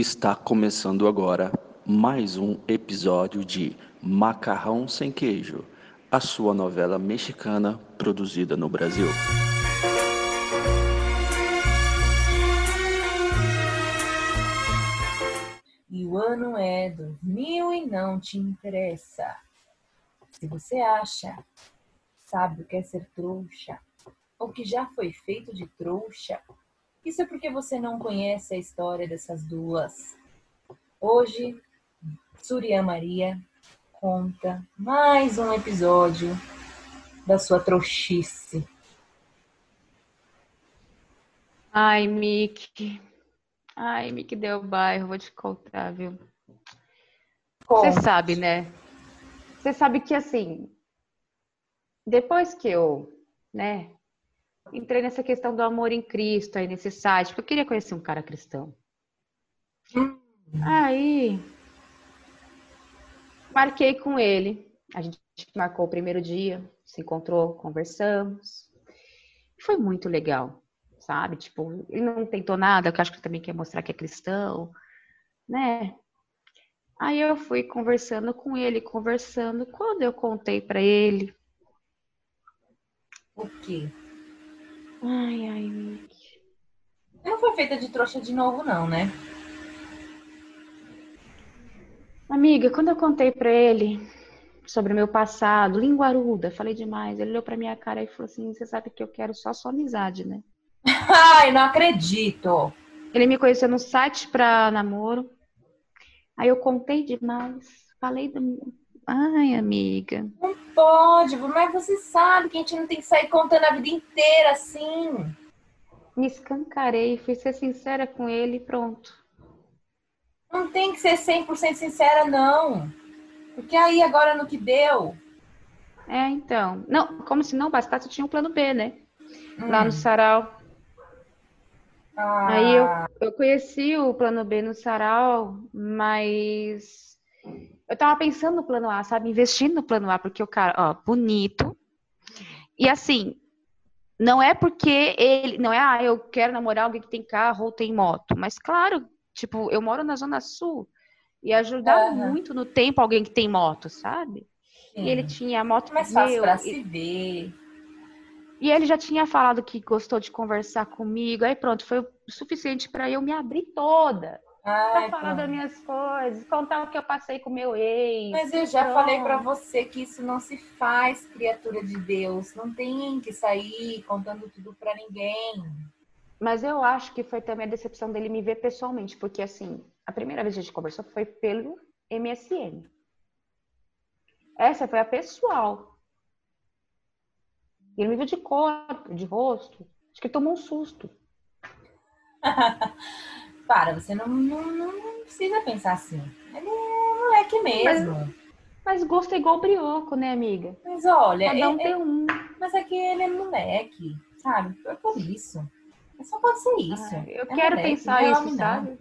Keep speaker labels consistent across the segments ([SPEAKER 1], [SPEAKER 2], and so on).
[SPEAKER 1] Está começando agora mais um episódio de Macarrão Sem Queijo, a sua novela mexicana produzida no Brasil.
[SPEAKER 2] E o ano é 2000 e não te interessa. Se você acha, sabe o que é ser trouxa, ou que já foi feito de trouxa, isso é porque você não conhece a história dessas duas. Hoje, Surya Maria conta mais um episódio da sua trouxice.
[SPEAKER 3] Ai, Mick. Ai, Mick deu bairro, vou te contar, viu? Você sabe, né? Você sabe que assim, depois que eu, né, entrei nessa questão do amor em Cristo aí nesse site, porque eu queria conhecer um cara cristão. Aí marquei com ele. A gente marcou o primeiro dia, se encontrou, conversamos. Foi muito legal, sabe? Tipo, ele não tentou nada, que acho que ele também quer mostrar que é cristão, né? Aí eu fui conversando com ele, conversando. Quando eu contei para ele.
[SPEAKER 2] O quê?
[SPEAKER 3] Ai, ai, Mick.
[SPEAKER 2] Não foi feita de trouxa de novo, não, né?
[SPEAKER 3] Amiga, quando eu contei para ele sobre o meu passado, linguaruda, falei demais. Ele olhou pra minha cara e falou assim: Você sabe que eu quero só sua amizade, né?
[SPEAKER 2] Ai, não acredito!
[SPEAKER 3] Ele me conheceu no site pra namoro. Aí eu contei demais. Falei do. Ai, amiga.
[SPEAKER 2] Não pode, mas você sabe que a gente não tem que sair contando a vida inteira assim.
[SPEAKER 3] Me escancarei, fui ser sincera com ele e pronto.
[SPEAKER 2] Não tem que ser 100% sincera, não. Porque aí agora no que deu.
[SPEAKER 3] É, então. Não, como se não bastasse, eu tinha um plano B, né? Lá no sarau.
[SPEAKER 2] Ah,
[SPEAKER 3] Aí eu, eu conheci o plano B no sarau, mas eu tava pensando no plano A, sabe? Investindo no plano A, porque o cara, ó, bonito. E assim, não é porque ele, não é, ah, eu quero namorar alguém que tem carro ou tem moto, mas claro, tipo, eu moro na Zona Sul e ajudar
[SPEAKER 2] Aham.
[SPEAKER 3] muito no tempo alguém que tem moto, sabe?
[SPEAKER 2] sim.
[SPEAKER 3] E ele tinha a moto
[SPEAKER 2] mais fácil
[SPEAKER 3] meu,
[SPEAKER 2] pra
[SPEAKER 3] e-
[SPEAKER 2] se ver.
[SPEAKER 3] E ele já tinha falado que gostou de conversar comigo. Aí pronto, foi o suficiente para eu me abrir toda. Pra
[SPEAKER 2] Ai,
[SPEAKER 3] falar
[SPEAKER 2] pronto.
[SPEAKER 3] das minhas coisas, contar o que eu passei com meu ex.
[SPEAKER 2] Mas eu já
[SPEAKER 3] Pronto.
[SPEAKER 2] falei pra você que isso não se faz, criatura de Deus. Não tem que sair contando tudo pra ninguém.
[SPEAKER 3] Mas eu acho que foi também a decepção dele me ver pessoalmente, porque assim, a primeira vez que a gente conversou foi pelo MSN. Essa foi a pessoal. Ele me viu de corpo, de rosto. Acho que tomou um susto.
[SPEAKER 2] Para, você não, não, não precisa pensar assim. Ele é moleque mesmo.
[SPEAKER 3] Mas gosto é igual brioco, né, amiga?
[SPEAKER 2] Mas, olha,
[SPEAKER 3] Cada um
[SPEAKER 2] é-
[SPEAKER 3] tem
[SPEAKER 2] é-
[SPEAKER 3] um.
[SPEAKER 2] mas é que ele é moleque, sabe? É por isso. É só pode ser isso.
[SPEAKER 3] Ah, eu
[SPEAKER 2] É
[SPEAKER 3] quero
[SPEAKER 2] moleque,
[SPEAKER 3] pensar isso,
[SPEAKER 2] não.
[SPEAKER 3] sabe?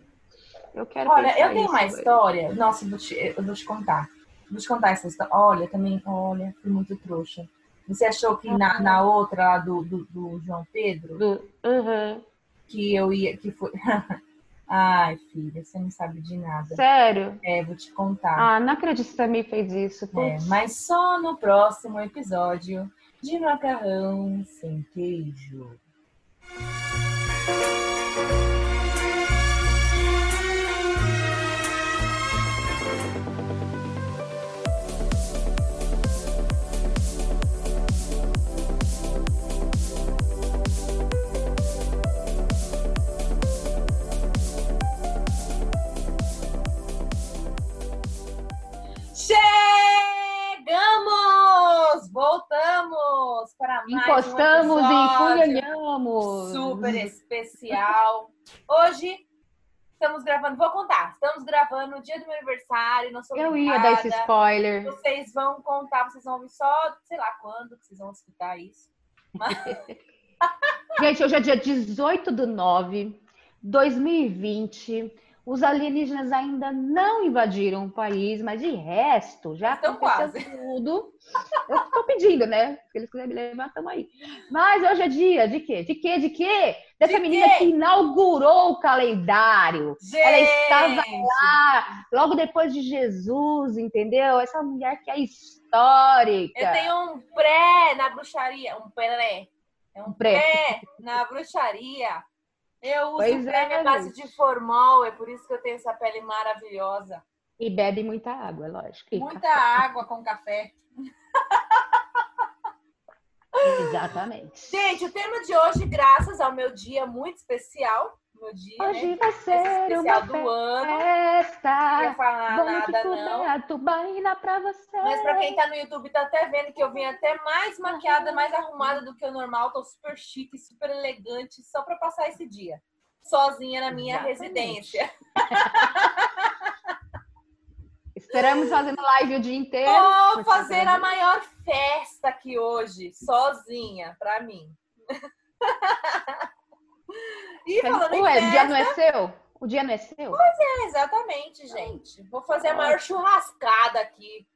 [SPEAKER 3] Eu quero
[SPEAKER 2] Olha, eu tenho
[SPEAKER 3] isso,
[SPEAKER 2] uma história. Nossa, eu vou te, eu vou te contar. Vou te contar essa história. Olha, também, olha, fui muito trouxa. Você achou que na, na outra lá do, do, do João Pedro,
[SPEAKER 3] Do... Uhum.
[SPEAKER 2] que eu ia, que foi. Ai, filha, você não sabe de nada.
[SPEAKER 3] Sério?
[SPEAKER 2] É, vou te contar.
[SPEAKER 3] Ah, não acredito que você também fez isso.
[SPEAKER 2] É,
[SPEAKER 3] Putz.
[SPEAKER 2] mas só no próximo episódio de Macarrão Sem Queijo. Voltamos para mais
[SPEAKER 3] Encostamos
[SPEAKER 2] um
[SPEAKER 3] e enfunhanhamos.
[SPEAKER 2] super especial. Hoje estamos gravando, vou contar, estamos gravando no dia do meu aniversário, não sou
[SPEAKER 3] Eu ia dar esse spoiler.
[SPEAKER 2] Vocês vão contar, vocês vão ouvir só, sei lá quando que vocês vão escutar isso.
[SPEAKER 3] Gente, hoje é dia 18 do 9, 2020. Os alienígenas ainda não invadiram o país, mas de resto, já
[SPEAKER 2] Estão
[SPEAKER 3] aconteceu
[SPEAKER 2] quase.
[SPEAKER 3] tudo. Eu estou pedindo, né? Se eles quiserem me levar, estamos aí. Mas hoje é dia de quê? De quê? De quê? Dessa
[SPEAKER 2] De
[SPEAKER 3] menina
[SPEAKER 2] quê?
[SPEAKER 3] que inaugurou o calendário. Ela estava
[SPEAKER 2] Gente,
[SPEAKER 3] lá, logo depois de Jesus, entendeu? Essa mulher que é histórica.
[SPEAKER 2] Eu tenho um pré na bruxaria. Um pré. É um
[SPEAKER 3] Um pré.
[SPEAKER 2] pré na bruxaria. Eu uso
[SPEAKER 3] Pois
[SPEAKER 2] pré
[SPEAKER 3] é,
[SPEAKER 2] à base de formol, é por isso que eu tenho essa pele maravilhosa.
[SPEAKER 3] E bebe muita água, é lógico.
[SPEAKER 2] Muita água com café.
[SPEAKER 3] café. Exatamente.
[SPEAKER 2] Gente, o tema de hoje, graças ao meu dia muito especial, meu dia,
[SPEAKER 3] Hoje
[SPEAKER 2] né?
[SPEAKER 3] vai ser
[SPEAKER 2] especial
[SPEAKER 3] uma
[SPEAKER 2] do ano. Não ia
[SPEAKER 3] festa.
[SPEAKER 2] falar
[SPEAKER 3] Vamos
[SPEAKER 2] nada, não.
[SPEAKER 3] é tubaína pra você.
[SPEAKER 2] Mas pra quem tá no YouTube tá até vendo que eu vim até mais maquiada, mais arrumada do que o normal. Tô super chique, super elegante, só pra passar esse dia. Sozinha na minha
[SPEAKER 3] Exatamente.
[SPEAKER 2] residência.
[SPEAKER 3] Esperamos fazendo live o dia inteiro.
[SPEAKER 2] Vou fazer a maior festa aqui hoje, sozinha, pra mim. e falando
[SPEAKER 3] Ué, o dia
[SPEAKER 2] festa,
[SPEAKER 3] não é seu? O dia não é seu?
[SPEAKER 2] é, exatamente, gente. Vou fazer a maior churrascada aqui.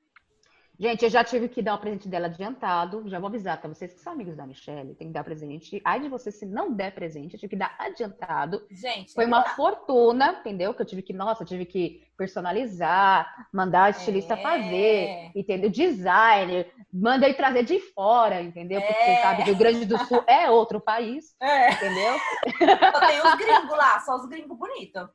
[SPEAKER 3] Gente, eu já tive que dar o presente dela adiantado. Já vou avisar pra vocês que são amigos da Michelle. Tem que dar presente. Ai de você se não der presente, eu tive que dar adiantado.
[SPEAKER 2] Gente,
[SPEAKER 3] Foi uma fortuna, entendeu? Que eu tive que, nossa, eu tive que personalizar, mandar a estilista
[SPEAKER 2] É.
[SPEAKER 3] fazer, entendeu? Designer, manda ele trazer de fora, entendeu? Porque
[SPEAKER 2] É.
[SPEAKER 3] você sabe, Rio Grande do Sul é outro país,
[SPEAKER 2] é,
[SPEAKER 3] entendeu?
[SPEAKER 2] só tem os gringos lá, só os gringos bonitos.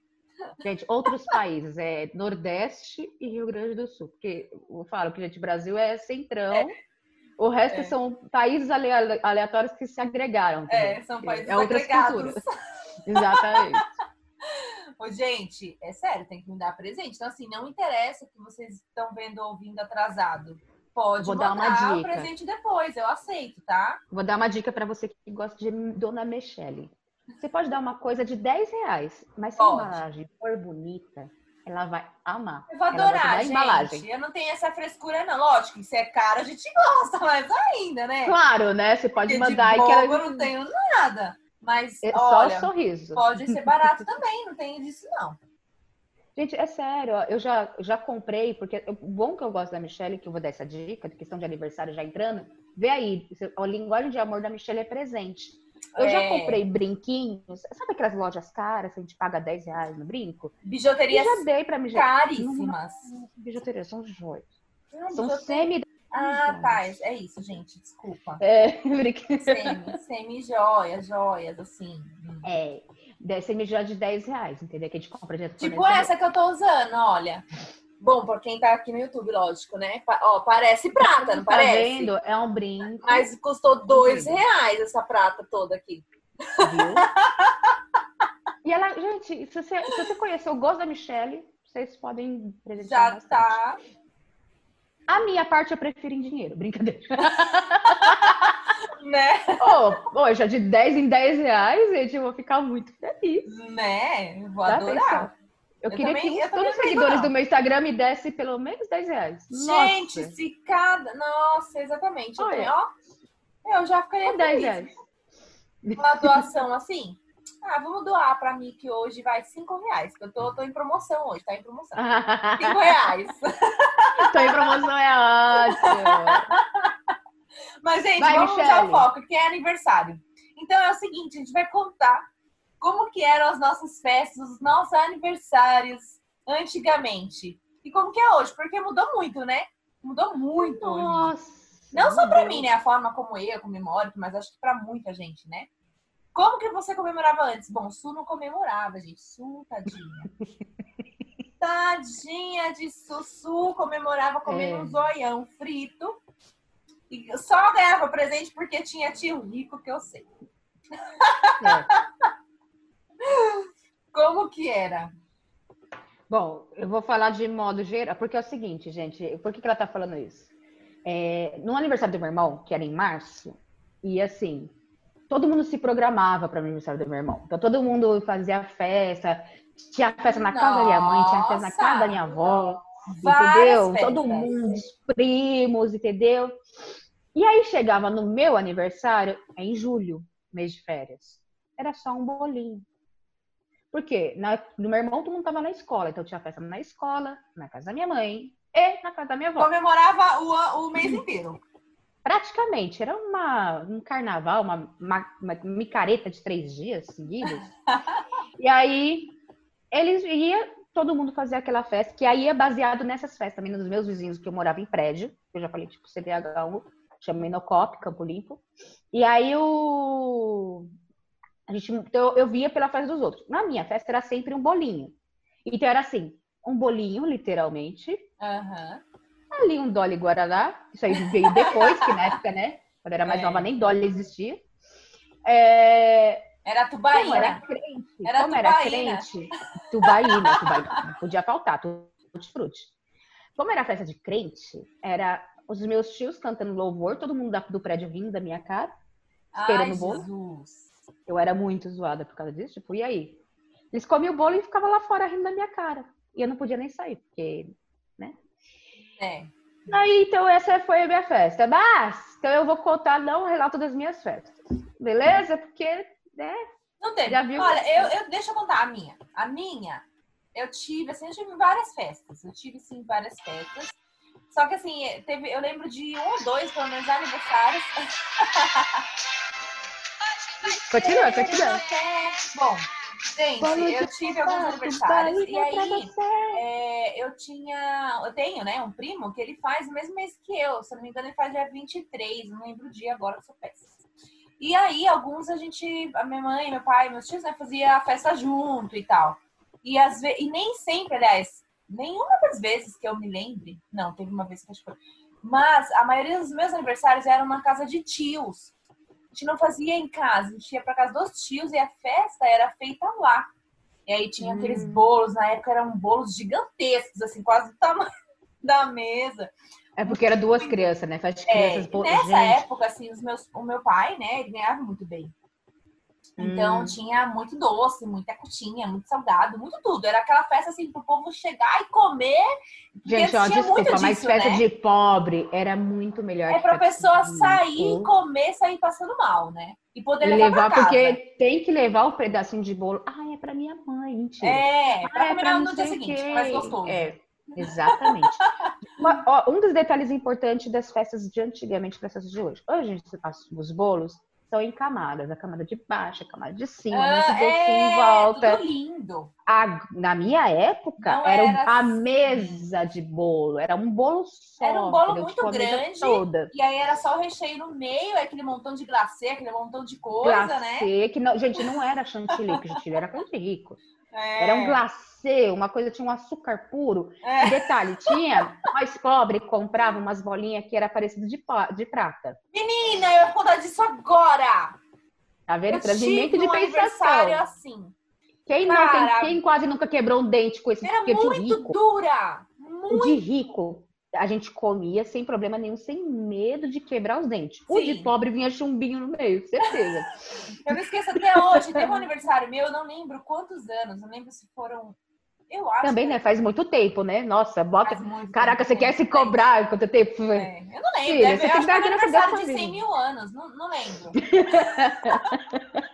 [SPEAKER 3] Gente, outros países, é Nordeste e Rio Grande do Sul. Porque eu falo que, gente, Brasil é centrão. O resto
[SPEAKER 2] É.
[SPEAKER 3] são países ale- aleatórios que se agregaram.
[SPEAKER 2] É,
[SPEAKER 3] entendeu?
[SPEAKER 2] são países
[SPEAKER 3] é outras
[SPEAKER 2] agregados.
[SPEAKER 3] culturas. Exatamente.
[SPEAKER 2] Ô, gente, é sério, tem que me dar presente. Então, assim, não interessa que vocês estão vendo ou ouvindo atrasado. Pode
[SPEAKER 3] Vou dar uma
[SPEAKER 2] mandar o
[SPEAKER 3] dica.
[SPEAKER 2] presente depois, eu aceito, tá?
[SPEAKER 3] Vou dar uma dica para você que gosta de Dona Michele. Você pode dar uma coisa de 10 reais, mas se a embalagem for bonita, ela vai amar.
[SPEAKER 2] Eu vou adorar,
[SPEAKER 3] a
[SPEAKER 2] gente.
[SPEAKER 3] embalagem.
[SPEAKER 2] Eu não tenho essa frescura, não. Lógico se é caro, a gente gosta, mas ainda, né?
[SPEAKER 3] Claro, né? Você pode
[SPEAKER 2] Porque
[SPEAKER 3] mandar
[SPEAKER 2] de
[SPEAKER 3] e que ela...
[SPEAKER 2] eu não tenho nada. Mas,
[SPEAKER 3] É só
[SPEAKER 2] olha,
[SPEAKER 3] o sorriso.
[SPEAKER 2] pode ser barato também, não tem disso, não.
[SPEAKER 3] Gente, é sério, ó, eu já, já comprei, porque o bom que eu gosto da Michelle, que eu vou dar essa dica, de questão de aniversário já entrando, vê aí, a linguagem de amor da Michelle é presente. Eu já
[SPEAKER 2] É.
[SPEAKER 3] comprei brinquinhos, sabe aquelas lojas caras que a gente paga 10 reais no brinco?
[SPEAKER 2] Bijuterias
[SPEAKER 3] já dei pra Michelle.
[SPEAKER 2] caríssimas.
[SPEAKER 3] Bijuteria, são joias.
[SPEAKER 2] Não,
[SPEAKER 3] São
[SPEAKER 2] bijuteria-
[SPEAKER 3] semi.
[SPEAKER 2] Ah, tá. É isso, gente. Desculpa.
[SPEAKER 3] É.
[SPEAKER 2] Semi, semi-joias, joias, assim.
[SPEAKER 3] É, de- semi já de 10 reais, entendeu? Que a gente compra direto
[SPEAKER 2] Tipo essa que eu tô usando, olha. Bom, por quem tá aqui no YouTube, lógico, né? Ó, parece prata, não
[SPEAKER 3] Tá
[SPEAKER 2] parece?
[SPEAKER 3] vendo? É um brinco,
[SPEAKER 2] Mas custou dois
[SPEAKER 3] Incrível.
[SPEAKER 2] reais essa prata toda aqui.
[SPEAKER 3] viu? E ela, gente, se você, se você conhecer o gosto da Michelle, vocês podem presentear
[SPEAKER 2] Já
[SPEAKER 3] bastante.
[SPEAKER 2] tá.
[SPEAKER 3] A minha parte eu prefiro em dinheiro, brincadeira.
[SPEAKER 2] Né?
[SPEAKER 3] Oh, já de 10 em 10 reais, gente, eu vou ficar muito feliz.
[SPEAKER 2] Né? Vou
[SPEAKER 3] Já
[SPEAKER 2] adorar.
[SPEAKER 3] pensou? Eu,
[SPEAKER 2] Eu
[SPEAKER 3] queria
[SPEAKER 2] também-
[SPEAKER 3] que
[SPEAKER 2] eu
[SPEAKER 3] todos
[SPEAKER 2] também
[SPEAKER 3] os seguidores
[SPEAKER 2] não.
[SPEAKER 3] do meu Instagram me dessem pelo menos 10 reais.
[SPEAKER 2] Gente,
[SPEAKER 3] Nossa,
[SPEAKER 2] se cada. Nossa, exatamente. Eu,
[SPEAKER 3] Olha.
[SPEAKER 2] tenho, ó, eu já ficaria
[SPEAKER 3] com 10
[SPEAKER 2] feliz.
[SPEAKER 3] reais.
[SPEAKER 2] Uma doação assim. Ah, vamos doar pra mim que hoje vai 5 reais. Eu tô, tô em promoção hoje, tá em promoção. 5 reais.
[SPEAKER 3] Tô em promoção, é ótimo.
[SPEAKER 2] Mas, gente,
[SPEAKER 3] Vai,
[SPEAKER 2] vamos mudar o foco, que é aniversário. Então é o seguinte, a gente vai contar como que eram as nossas festas, os nossos aniversários antigamente. E como que é hoje, porque mudou muito, né? Mudou muito hoje.
[SPEAKER 3] Nossa.
[SPEAKER 2] Não só pra
[SPEAKER 3] meu
[SPEAKER 2] mim, né? A forma como eu comemoro, mas acho que pra muita gente, né? Como que você comemorava antes? Bom, Su não comemorava, gente. Su, tadinha. tadinha de Sussu, comemorava comendo
[SPEAKER 3] É.
[SPEAKER 2] um zoião frito. E só ganhava presente porque tinha tio rico, que eu sei.
[SPEAKER 3] É.
[SPEAKER 2] Como que era?
[SPEAKER 3] Bom, eu vou falar de modo geral, porque é o seguinte, gente, por que, que ela tá falando isso? É, no aniversário do meu irmão, que era em março, e assim, todo mundo se programava para o aniversário do meu irmão. Então todo mundo fazia festa, tinha festa na casa da minha mãe, tinha festa na casa da minha avó,
[SPEAKER 2] Várias
[SPEAKER 3] entendeu?
[SPEAKER 2] festas.
[SPEAKER 3] Todo mundo, os primos, entendeu? E aí chegava no meu aniversário, é em julho, mês de férias. Era só um bolinho. Porque na, no meu irmão todo mundo tava na escola, então tinha festa na escola, na casa da minha mãe e na casa da minha avó.
[SPEAKER 2] Comemorava o, o mês inteiro.
[SPEAKER 3] Praticamente, era uma, um carnaval, uma, uma, uma micareta de três dias seguidos. e aí, eles ia, todo mundo fazia aquela festa, que aí é baseado nessas festas também, nos meus vizinhos, que eu morava em prédio, eu já falei, tipo, CDHU, chama Menocop, Campo Limpo. E aí, o... A gente, então, eu via pela festa dos outros. Na minha festa era sempre um bolinho. Então, era assim, um bolinho, literalmente,
[SPEAKER 2] Aham.
[SPEAKER 3] ali um Dolly Guaraná. Isso aí veio depois, que na época, né? Quando eu era mais
[SPEAKER 2] É.
[SPEAKER 3] nova, nem Dolly existia. É,
[SPEAKER 2] Era
[SPEAKER 3] como
[SPEAKER 2] tubaína.
[SPEAKER 3] era crente,
[SPEAKER 2] Era
[SPEAKER 3] como era
[SPEAKER 2] tubaína.
[SPEAKER 3] crente, tubaína, tubaína, não podia faltar, tutti frutti. Como era festa de crente, era os meus tios cantando louvor, todo mundo do prédio vindo da minha cara. Esteira
[SPEAKER 2] Ai,
[SPEAKER 3] no bolo.
[SPEAKER 2] Jesus.
[SPEAKER 3] Eu era muito zoada por causa disso, tipo, e aí? Eles comiam o bolo e ficavam lá fora rindo da minha cara. E eu não podia nem sair, porque
[SPEAKER 2] É.
[SPEAKER 3] Aí, então, essa foi a minha festa. Mas, então eu vou contar não o relato das minhas festas. Beleza? Porque, né?
[SPEAKER 2] Não teve.
[SPEAKER 3] Já viu?
[SPEAKER 2] Olha, eu, eu, deixa eu contar a minha. A minha, eu tive, assim, eu tive várias festas. Eu tive, sim, várias festas. Só que, assim, teve, eu lembro de um ou dois, pelo menos, aniversários.
[SPEAKER 3] Continua, continua.
[SPEAKER 2] Bom, gente, eu tive alguns aniversários. E aí, é, eu tinha, eu tenho, né, um primo que ele faz o mesmo mês que eu. Se não me engano, ele faz dia 23. Não lembro o dia agora, eu sou péssima. E aí, alguns a gente, a minha mãe, meu pai, meus tios, né, fazia a festa junto e tal. E, às e nem sempre, aliás, nenhuma das vezes que eu me lembre, não, teve uma vez que acho que foi. Mas a maioria dos meus aniversários eram na casa de tios. Gente não fazia em casa, a gente ia pra casa dos tios e a festa era feita lá. E aí tinha aqueles bolos, na época eram bolos gigantescos, assim, quase do tamanho da mesa.
[SPEAKER 3] É porque era duas crianças, né? Faz de
[SPEAKER 2] É,
[SPEAKER 3] crianças. pô,
[SPEAKER 2] nessa
[SPEAKER 3] gente,
[SPEAKER 2] época, assim, os meus, o meu pai, né, ele ganhava muito bem. Então
[SPEAKER 3] Hum.
[SPEAKER 2] tinha muito doce, muita coxinha, muito salgado, muito tudo. Era aquela festa assim pro povo chegar e comer.
[SPEAKER 3] Gente, ó, desculpa, mas
[SPEAKER 2] disso,
[SPEAKER 3] festa
[SPEAKER 2] né?
[SPEAKER 3] de pobre era muito melhor.
[SPEAKER 2] É
[SPEAKER 3] que
[SPEAKER 2] pra pessoa sair,
[SPEAKER 3] rico.
[SPEAKER 2] comer, sair passando mal, né? E poder
[SPEAKER 3] E
[SPEAKER 2] levar,
[SPEAKER 3] levar, porque tem que levar o pedacinho de bolo. Ah, é pra minha mãe, mentira.
[SPEAKER 2] É,
[SPEAKER 3] Ah,
[SPEAKER 2] pra
[SPEAKER 3] é
[SPEAKER 2] comer no dia seguinte,
[SPEAKER 3] quem.
[SPEAKER 2] mais gostoso.
[SPEAKER 3] É, exatamente. Uma- ó, um dos detalhes importantes das festas de antigamente para as festas de hoje. Hoje, as- os bolos são em camadas. A camada de baixo, a camada de cima,
[SPEAKER 2] Ah,
[SPEAKER 3] docinho
[SPEAKER 2] é,
[SPEAKER 3] em volta.
[SPEAKER 2] tudo lindo.
[SPEAKER 3] A- na minha época,
[SPEAKER 2] Não
[SPEAKER 3] era,
[SPEAKER 2] era
[SPEAKER 3] a
[SPEAKER 2] assim.
[SPEAKER 3] mesa de bolo. Era um bolo só.
[SPEAKER 2] Era um bolo
[SPEAKER 3] entendeu?
[SPEAKER 2] muito
[SPEAKER 3] Tipo, a
[SPEAKER 2] grande.
[SPEAKER 3] Toda.
[SPEAKER 2] E aí era só o recheio no meio, é aquele montão de glacê, aquele montão de coisa, né?
[SPEAKER 3] Glacê, que não, gente, não era chantilly, que chantilly era coisa de rico.
[SPEAKER 2] É,
[SPEAKER 3] Era um glacê, uma coisa, tinha um açúcar puro.
[SPEAKER 2] É.
[SPEAKER 3] E detalhe, tinha, nós pobres comprava umas bolinhas que era parecido de, de prata.
[SPEAKER 2] Menina, eu ia contar disso agora!
[SPEAKER 3] Tá vendo?
[SPEAKER 2] Eu tive
[SPEAKER 3] de
[SPEAKER 2] um aniversário
[SPEAKER 3] pensação.
[SPEAKER 2] assim.
[SPEAKER 3] Quem, não
[SPEAKER 2] Cara,
[SPEAKER 3] quem quase nunca quebrou um dente com esse
[SPEAKER 2] Era
[SPEAKER 3] de
[SPEAKER 2] muito
[SPEAKER 3] rico?
[SPEAKER 2] dura.
[SPEAKER 3] O de rico, a gente comia sem problema nenhum, sem medo de quebrar os dentes. O de
[SPEAKER 2] Sim.
[SPEAKER 3] pobre vinha chumbinho no meio, certeza.
[SPEAKER 2] Eu não esqueço até hoje. Teve um aniversário meu, eu não lembro quantos anos. Não lembro se foram. Eu acho.
[SPEAKER 3] Também,
[SPEAKER 2] que
[SPEAKER 3] né? Faz muito tempo, né? Nossa, bota. Caraca, você quer se
[SPEAKER 2] muito tempo.
[SPEAKER 3] cobrar quanto tempo?
[SPEAKER 2] É, eu não lembro.
[SPEAKER 3] Filha,
[SPEAKER 2] deve, eu acho
[SPEAKER 3] que dar
[SPEAKER 2] que foi
[SPEAKER 3] graças a
[SPEAKER 2] aniversário
[SPEAKER 3] Deus
[SPEAKER 2] de
[SPEAKER 3] pra
[SPEAKER 2] 100
[SPEAKER 3] vida.
[SPEAKER 2] mil anos. Não, não lembro.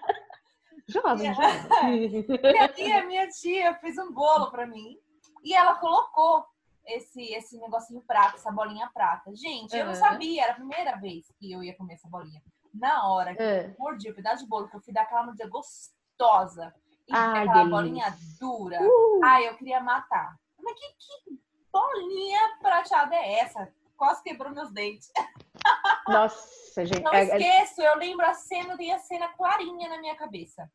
[SPEAKER 3] Jovem,
[SPEAKER 2] É.
[SPEAKER 3] jovem.
[SPEAKER 2] minha tia, minha tia fez um bolo pra mim e ela colocou esse, esse negocinho prata, essa bolinha prata. Gente, eu não sabia, era a primeira vez que eu ia comer essa bolinha. Na hora que
[SPEAKER 3] É.
[SPEAKER 2] eu mordi o pedaço de bolo, que eu fui dar aquela mordida gostosa e
[SPEAKER 3] Ai,
[SPEAKER 2] aquela
[SPEAKER 3] delícia.
[SPEAKER 2] bolinha dura.
[SPEAKER 3] Uh.
[SPEAKER 2] Ai, eu queria matar. Mas que, que bolinha prateada é essa? Quase quebrou meus dentes.
[SPEAKER 3] Nossa, gente.
[SPEAKER 2] Não
[SPEAKER 3] é- é-
[SPEAKER 2] esqueço, eu lembro a cena, tem a cena clarinha na minha cabeça.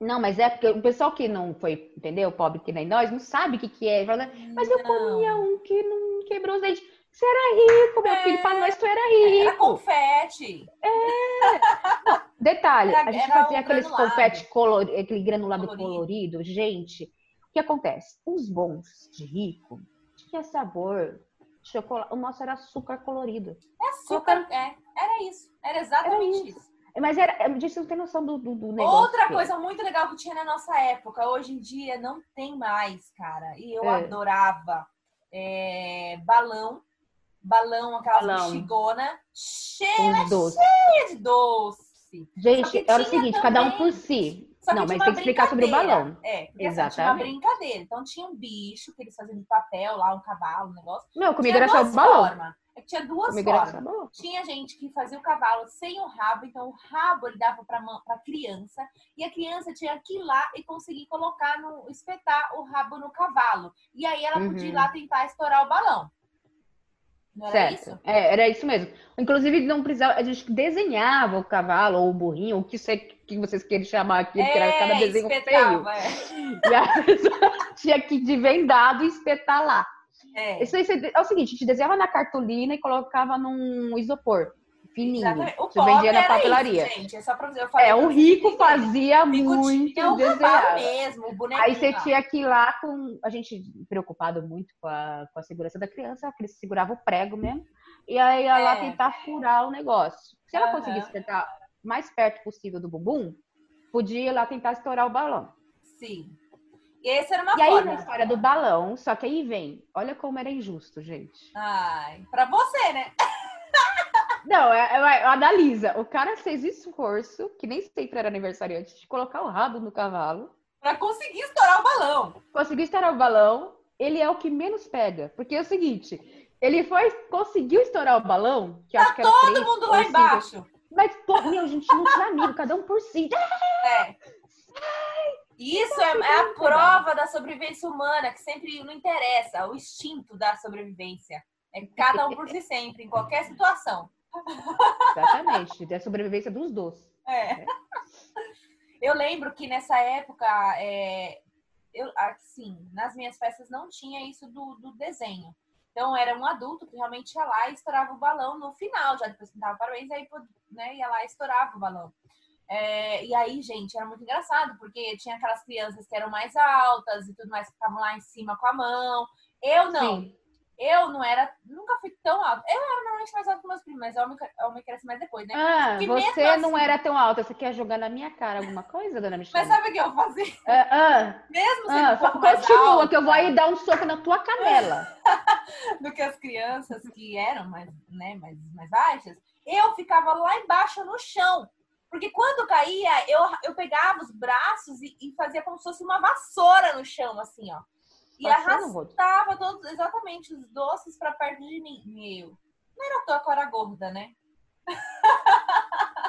[SPEAKER 3] Não, mas é porque o pessoal que não foi, entendeu? Pobre que nem nós, não sabe o que, que é. Fala, Mas eu
[SPEAKER 2] Não.
[SPEAKER 3] comia um que não quebrou os dentes. Você era rico, meu
[SPEAKER 2] É.
[SPEAKER 3] filho. Pra nós, tu era
[SPEAKER 2] Era
[SPEAKER 3] rico.
[SPEAKER 2] confete.
[SPEAKER 3] Detalhe,
[SPEAKER 2] Era-
[SPEAKER 3] a gente
[SPEAKER 2] era
[SPEAKER 3] fazia aqueles
[SPEAKER 2] granulado.
[SPEAKER 3] confete colorido, aquele granulado
[SPEAKER 2] Colorido.
[SPEAKER 3] colorido. Gente, o que acontece? Os bons de rico tinha sabor chocolate. O nosso era açúcar colorido.
[SPEAKER 2] É açúcar, é. Era isso. Era exatamente
[SPEAKER 3] Era
[SPEAKER 2] isso.
[SPEAKER 3] Mas era, gente não tem noção do, do, do negócio.
[SPEAKER 2] Outra
[SPEAKER 3] é.
[SPEAKER 2] coisa muito legal que tinha na nossa época, hoje em dia não tem mais, cara. E eu
[SPEAKER 3] É.
[SPEAKER 2] adorava é, balão. Balão, aquelas
[SPEAKER 3] Balão.
[SPEAKER 2] bexigona, cheia
[SPEAKER 3] doces.
[SPEAKER 2] de doce.
[SPEAKER 3] Gente, era o seguinte, cada um
[SPEAKER 2] também-
[SPEAKER 3] por si.
[SPEAKER 2] Só
[SPEAKER 3] Não, mas tem
[SPEAKER 2] uma
[SPEAKER 3] que explicar sobre o balão.
[SPEAKER 2] É, porque assim, tinha uma
[SPEAKER 3] Exatamente.
[SPEAKER 2] brincadeira. Então tinha um bicho que eles faziam de papel lá, um cavalo, um negócio.
[SPEAKER 3] Não, comigo
[SPEAKER 2] tinha
[SPEAKER 3] era só o balão.
[SPEAKER 2] formas. É que tinha duas
[SPEAKER 3] Comigo era
[SPEAKER 2] formas. Tinha gente que fazia o cavalo sem o rabo, então o rabo ele dava para a criança e a criança tinha que ir lá e conseguir colocar no espetar o rabo no cavalo. E aí ela podia ir
[SPEAKER 3] Uhum.
[SPEAKER 2] lá tentar estourar o balão. Não era
[SPEAKER 3] Certo.
[SPEAKER 2] isso?
[SPEAKER 3] É, era isso mesmo. Inclusive, não precisava, a gente desenhava o cavalo ou o burrinho, ou o que, que vocês querem chamar aqui, porque era cada desenho feio.
[SPEAKER 2] é.
[SPEAKER 3] E a pessoa tinha que de vendado espetar lá.
[SPEAKER 2] É.
[SPEAKER 3] Isso aí é o seguinte, a gente desenhava na cartolina e colocava num isopor fininho.
[SPEAKER 2] Exatamente. O
[SPEAKER 3] Você vendia na papelaria.
[SPEAKER 2] Isso, gente. É só pra dizer, eu
[SPEAKER 3] É, o rico fazia
[SPEAKER 2] rico
[SPEAKER 3] muito desenhar.
[SPEAKER 2] mesmo.
[SPEAKER 3] Aí você
[SPEAKER 2] lá.
[SPEAKER 3] tinha que ir lá com. A gente preocupado muito com a, com a segurança da criança, porque eles seguravam o prego mesmo. E aí ia lá
[SPEAKER 2] É.
[SPEAKER 3] tentar furar o negócio. Se ela
[SPEAKER 2] Aham.
[SPEAKER 3] conseguisse tentar mais perto possível do bumbum, podia ir lá tentar estourar o balão.
[SPEAKER 2] Sim. E essa era uma
[SPEAKER 3] E aí, na história do balão, só que aí vem, olha como era injusto, gente.
[SPEAKER 2] Ai, pra você, né?
[SPEAKER 3] Não, é, é, analisa. O cara fez esforço, que nem sempre era aniversariante, de colocar o rabo no cavalo.
[SPEAKER 2] Pra conseguir estourar o balão.
[SPEAKER 3] Conseguiu estourar o balão, ele é o que menos pega. Porque é o seguinte, ele foi, conseguiu estourar o balão, que eu acho que era
[SPEAKER 2] Tá Todo
[SPEAKER 3] três
[SPEAKER 2] mundo lá
[SPEAKER 3] cinco,
[SPEAKER 2] embaixo.
[SPEAKER 3] Mas, pô, meu, a gente não tinha amigo, cada um por si.
[SPEAKER 2] É. Isso é, é a prova da sobrevivência humana, que sempre não interessa, o instinto da sobrevivência. É cada um por si sempre, em qualquer situação.
[SPEAKER 3] Exatamente, da sobrevivência dos doces.
[SPEAKER 2] É. Eu lembro que nessa época, é, eu, assim, nas minhas festas não tinha isso do, do desenho. Então era um adulto que realmente ia lá e estourava o balão no final, já depois que parabéns, aí né, ia lá e estourava o balão. É, e aí, gente, era muito engraçado, porque tinha aquelas crianças que eram mais altas e tudo mais, que ficavam lá em cima com a mão. Eu não.
[SPEAKER 3] Sim.
[SPEAKER 2] Eu não era, nunca fui tão alta. Eu era normalmente mais alta que meus primos, mas homem, homem cresce mais depois, né?
[SPEAKER 3] Ah,
[SPEAKER 2] Que
[SPEAKER 3] você
[SPEAKER 2] mesmo
[SPEAKER 3] não
[SPEAKER 2] assim-
[SPEAKER 3] era tão alta, você quer jogar na minha cara alguma coisa, dona Michelle?
[SPEAKER 2] Mas sabe o que eu fazia?
[SPEAKER 3] Ah, ah,
[SPEAKER 2] Mesmo sendo
[SPEAKER 3] ah,
[SPEAKER 2] um pouco mais
[SPEAKER 3] continua,
[SPEAKER 2] alta
[SPEAKER 3] que eu vou aí dar um soco na tua canela.
[SPEAKER 2] do que as crianças que eram mais, né, mais, mais baixas, eu ficava lá embaixo no chão. Porque quando caía, eu, eu pegava os braços e, e fazia como se fosse uma vassoura no chão, assim, ó. E arrastava todos, exatamente os doces pra perto de mim. Meu, não era à toa que eu era gorda, né?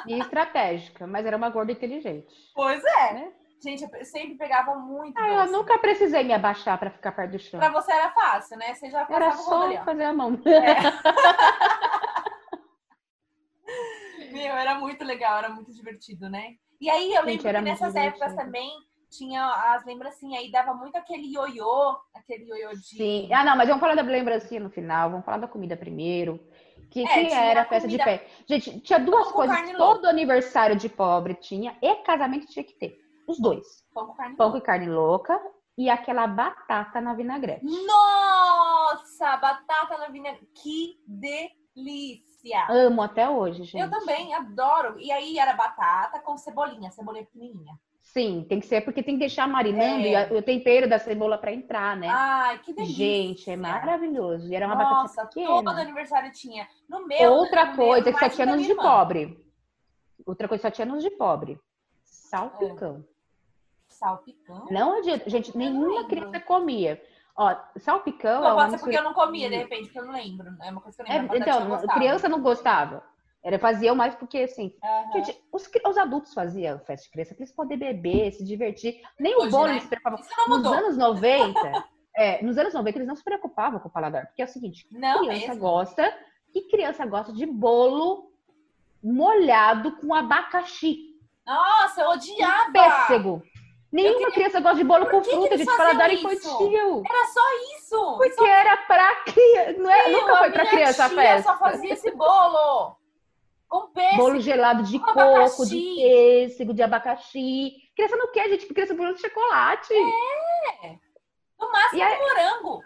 [SPEAKER 3] E estratégica, mas era uma gorda inteligente.
[SPEAKER 2] Pois é.
[SPEAKER 3] Né?
[SPEAKER 2] Gente, eu sempre pegava muito
[SPEAKER 3] Ah, eu
[SPEAKER 2] doce.
[SPEAKER 3] nunca precisei me abaixar pra ficar perto do chão.
[SPEAKER 2] Pra você era fácil, né? Você já
[SPEAKER 3] Era
[SPEAKER 2] passava
[SPEAKER 3] só
[SPEAKER 2] ó.
[SPEAKER 3] fazer a mão.
[SPEAKER 2] Meu, era muito legal, era muito divertido, né? E aí eu
[SPEAKER 3] Gente,
[SPEAKER 2] lembro que nessas épocas
[SPEAKER 3] divertido.
[SPEAKER 2] também tinha as lembrancinhas aí, dava muito aquele ioiô, aquele ioiô de.
[SPEAKER 3] Sim. Ah, não, mas vamos falar da lembrancinha no final, vamos falar da comida primeiro. Que,
[SPEAKER 2] É,
[SPEAKER 3] que era
[SPEAKER 2] a
[SPEAKER 3] festa de
[SPEAKER 2] comida-
[SPEAKER 3] pé. Gente, tinha duas
[SPEAKER 2] Pão
[SPEAKER 3] coisas todo aniversário de pobre tinha e casamento tinha que ter. Os dois.
[SPEAKER 2] Pão com carne.
[SPEAKER 3] Pão com carne louca e aquela batata na vinagrete.
[SPEAKER 2] Nossa, batata na vinagre. Que delícia!
[SPEAKER 3] Amo até hoje, gente.
[SPEAKER 2] Eu também adoro. E aí era batata com cebolinha, cebolinha pequenininha.
[SPEAKER 3] Sim, tem que ser porque tem que deixar marinando
[SPEAKER 2] É.
[SPEAKER 3] e o tempero da cebola pra entrar, né?
[SPEAKER 2] Ai, que delícia!
[SPEAKER 3] Gente, é maravilhoso. E era uma
[SPEAKER 2] Nossa,
[SPEAKER 3] batata
[SPEAKER 2] todo
[SPEAKER 3] pequena.
[SPEAKER 2] aniversário tinha. No meu.
[SPEAKER 3] Outra
[SPEAKER 2] no meu,
[SPEAKER 3] coisa que só tinha nos de pobre. Outra coisa só tinha nos de pobre. Salpicão.
[SPEAKER 2] Salpicão.
[SPEAKER 3] Não adianta. Gente, nenhuma criança comia. Ó, salpicão é
[SPEAKER 2] Não, pode ser porque eu não comia, de repente, porque eu não lembro. É uma coisa que eu
[SPEAKER 3] É,
[SPEAKER 2] lembro. eu
[SPEAKER 3] então, criança não gostava. Era faziam mais porque assim,
[SPEAKER 2] Aham.
[SPEAKER 3] gente, os, os adultos faziam festa de criança pra eles poderem beber, se divertir. Nem o
[SPEAKER 2] Hoje,
[SPEAKER 3] bolo
[SPEAKER 2] né?
[SPEAKER 3] eles
[SPEAKER 2] não
[SPEAKER 3] Nos anos 90, é, nos anos 90 eles não se preocupavam com o paladar, porque é o seguinte,
[SPEAKER 2] Não
[SPEAKER 3] criança
[SPEAKER 2] mesmo.
[SPEAKER 3] gosta, que criança gosta de bolo molhado com abacaxi,
[SPEAKER 2] Nossa, eu odiava.
[SPEAKER 3] pêssego. Nenhuma
[SPEAKER 2] queria-
[SPEAKER 3] criança gosta de bolo
[SPEAKER 2] Por
[SPEAKER 3] com
[SPEAKER 2] que que
[SPEAKER 3] fruta,
[SPEAKER 2] eles
[SPEAKER 3] gente, paladar
[SPEAKER 2] isso?
[SPEAKER 3] infantil.
[SPEAKER 2] Era só isso.
[SPEAKER 3] Porque era pra criança, não é, nunca foi pra criança a festa.
[SPEAKER 2] só fazia esse bolo. Com pêssego.
[SPEAKER 3] Bolo gelado de coco,
[SPEAKER 2] abacaxi.
[SPEAKER 3] de pêssego, de abacaxi. Criança não quer, gente, criança bolo de chocolate.
[SPEAKER 2] No máximo morango.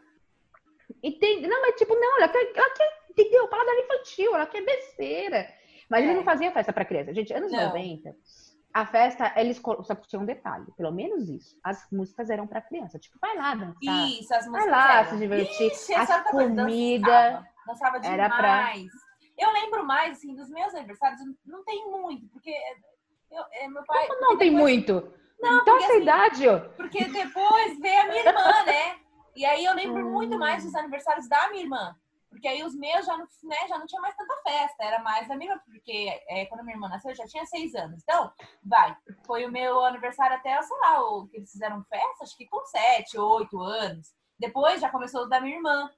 [SPEAKER 3] Entende? Não, mas tipo, não, ela quer, ela quer entendeu? Paladar infantil, ela quer besteira. Mas
[SPEAKER 2] É.
[SPEAKER 3] eles não faziam festa pra criança. Gente, anos
[SPEAKER 2] Não.
[SPEAKER 3] 90, a festa, eles só tinha um detalhe, pelo menos isso. As músicas eram pra criança. Tipo, vai lá dançar.
[SPEAKER 2] Isso, as
[SPEAKER 3] Vai
[SPEAKER 2] músicas
[SPEAKER 3] lá
[SPEAKER 2] eram.
[SPEAKER 3] se divertir.
[SPEAKER 2] Ixi, outra coisa,
[SPEAKER 3] comida
[SPEAKER 2] Dançava, dançava demais.
[SPEAKER 3] era pra-
[SPEAKER 2] Eu lembro mais, assim, dos meus aniversários. Não tem muito, porque eu, é, meu pai...
[SPEAKER 3] Não tem
[SPEAKER 2] depois-
[SPEAKER 3] muito.
[SPEAKER 2] Não,
[SPEAKER 3] então,
[SPEAKER 2] porque,
[SPEAKER 3] essa
[SPEAKER 2] assim,
[SPEAKER 3] idade, ó.
[SPEAKER 2] Porque depois veio a minha irmã, né? E aí eu lembro
[SPEAKER 3] Hum.
[SPEAKER 2] muito mais dos aniversários da minha irmã. Porque aí os meus já não, né, já não tinha mais tanta festa, era mais da minha irmã, porque é, quando minha irmã nasceu eu já tinha seis anos. Então, vai, foi o meu aniversário até, sei lá, o que eles fizeram festa, acho que com sete, oito anos. Depois já começou o da minha irmã.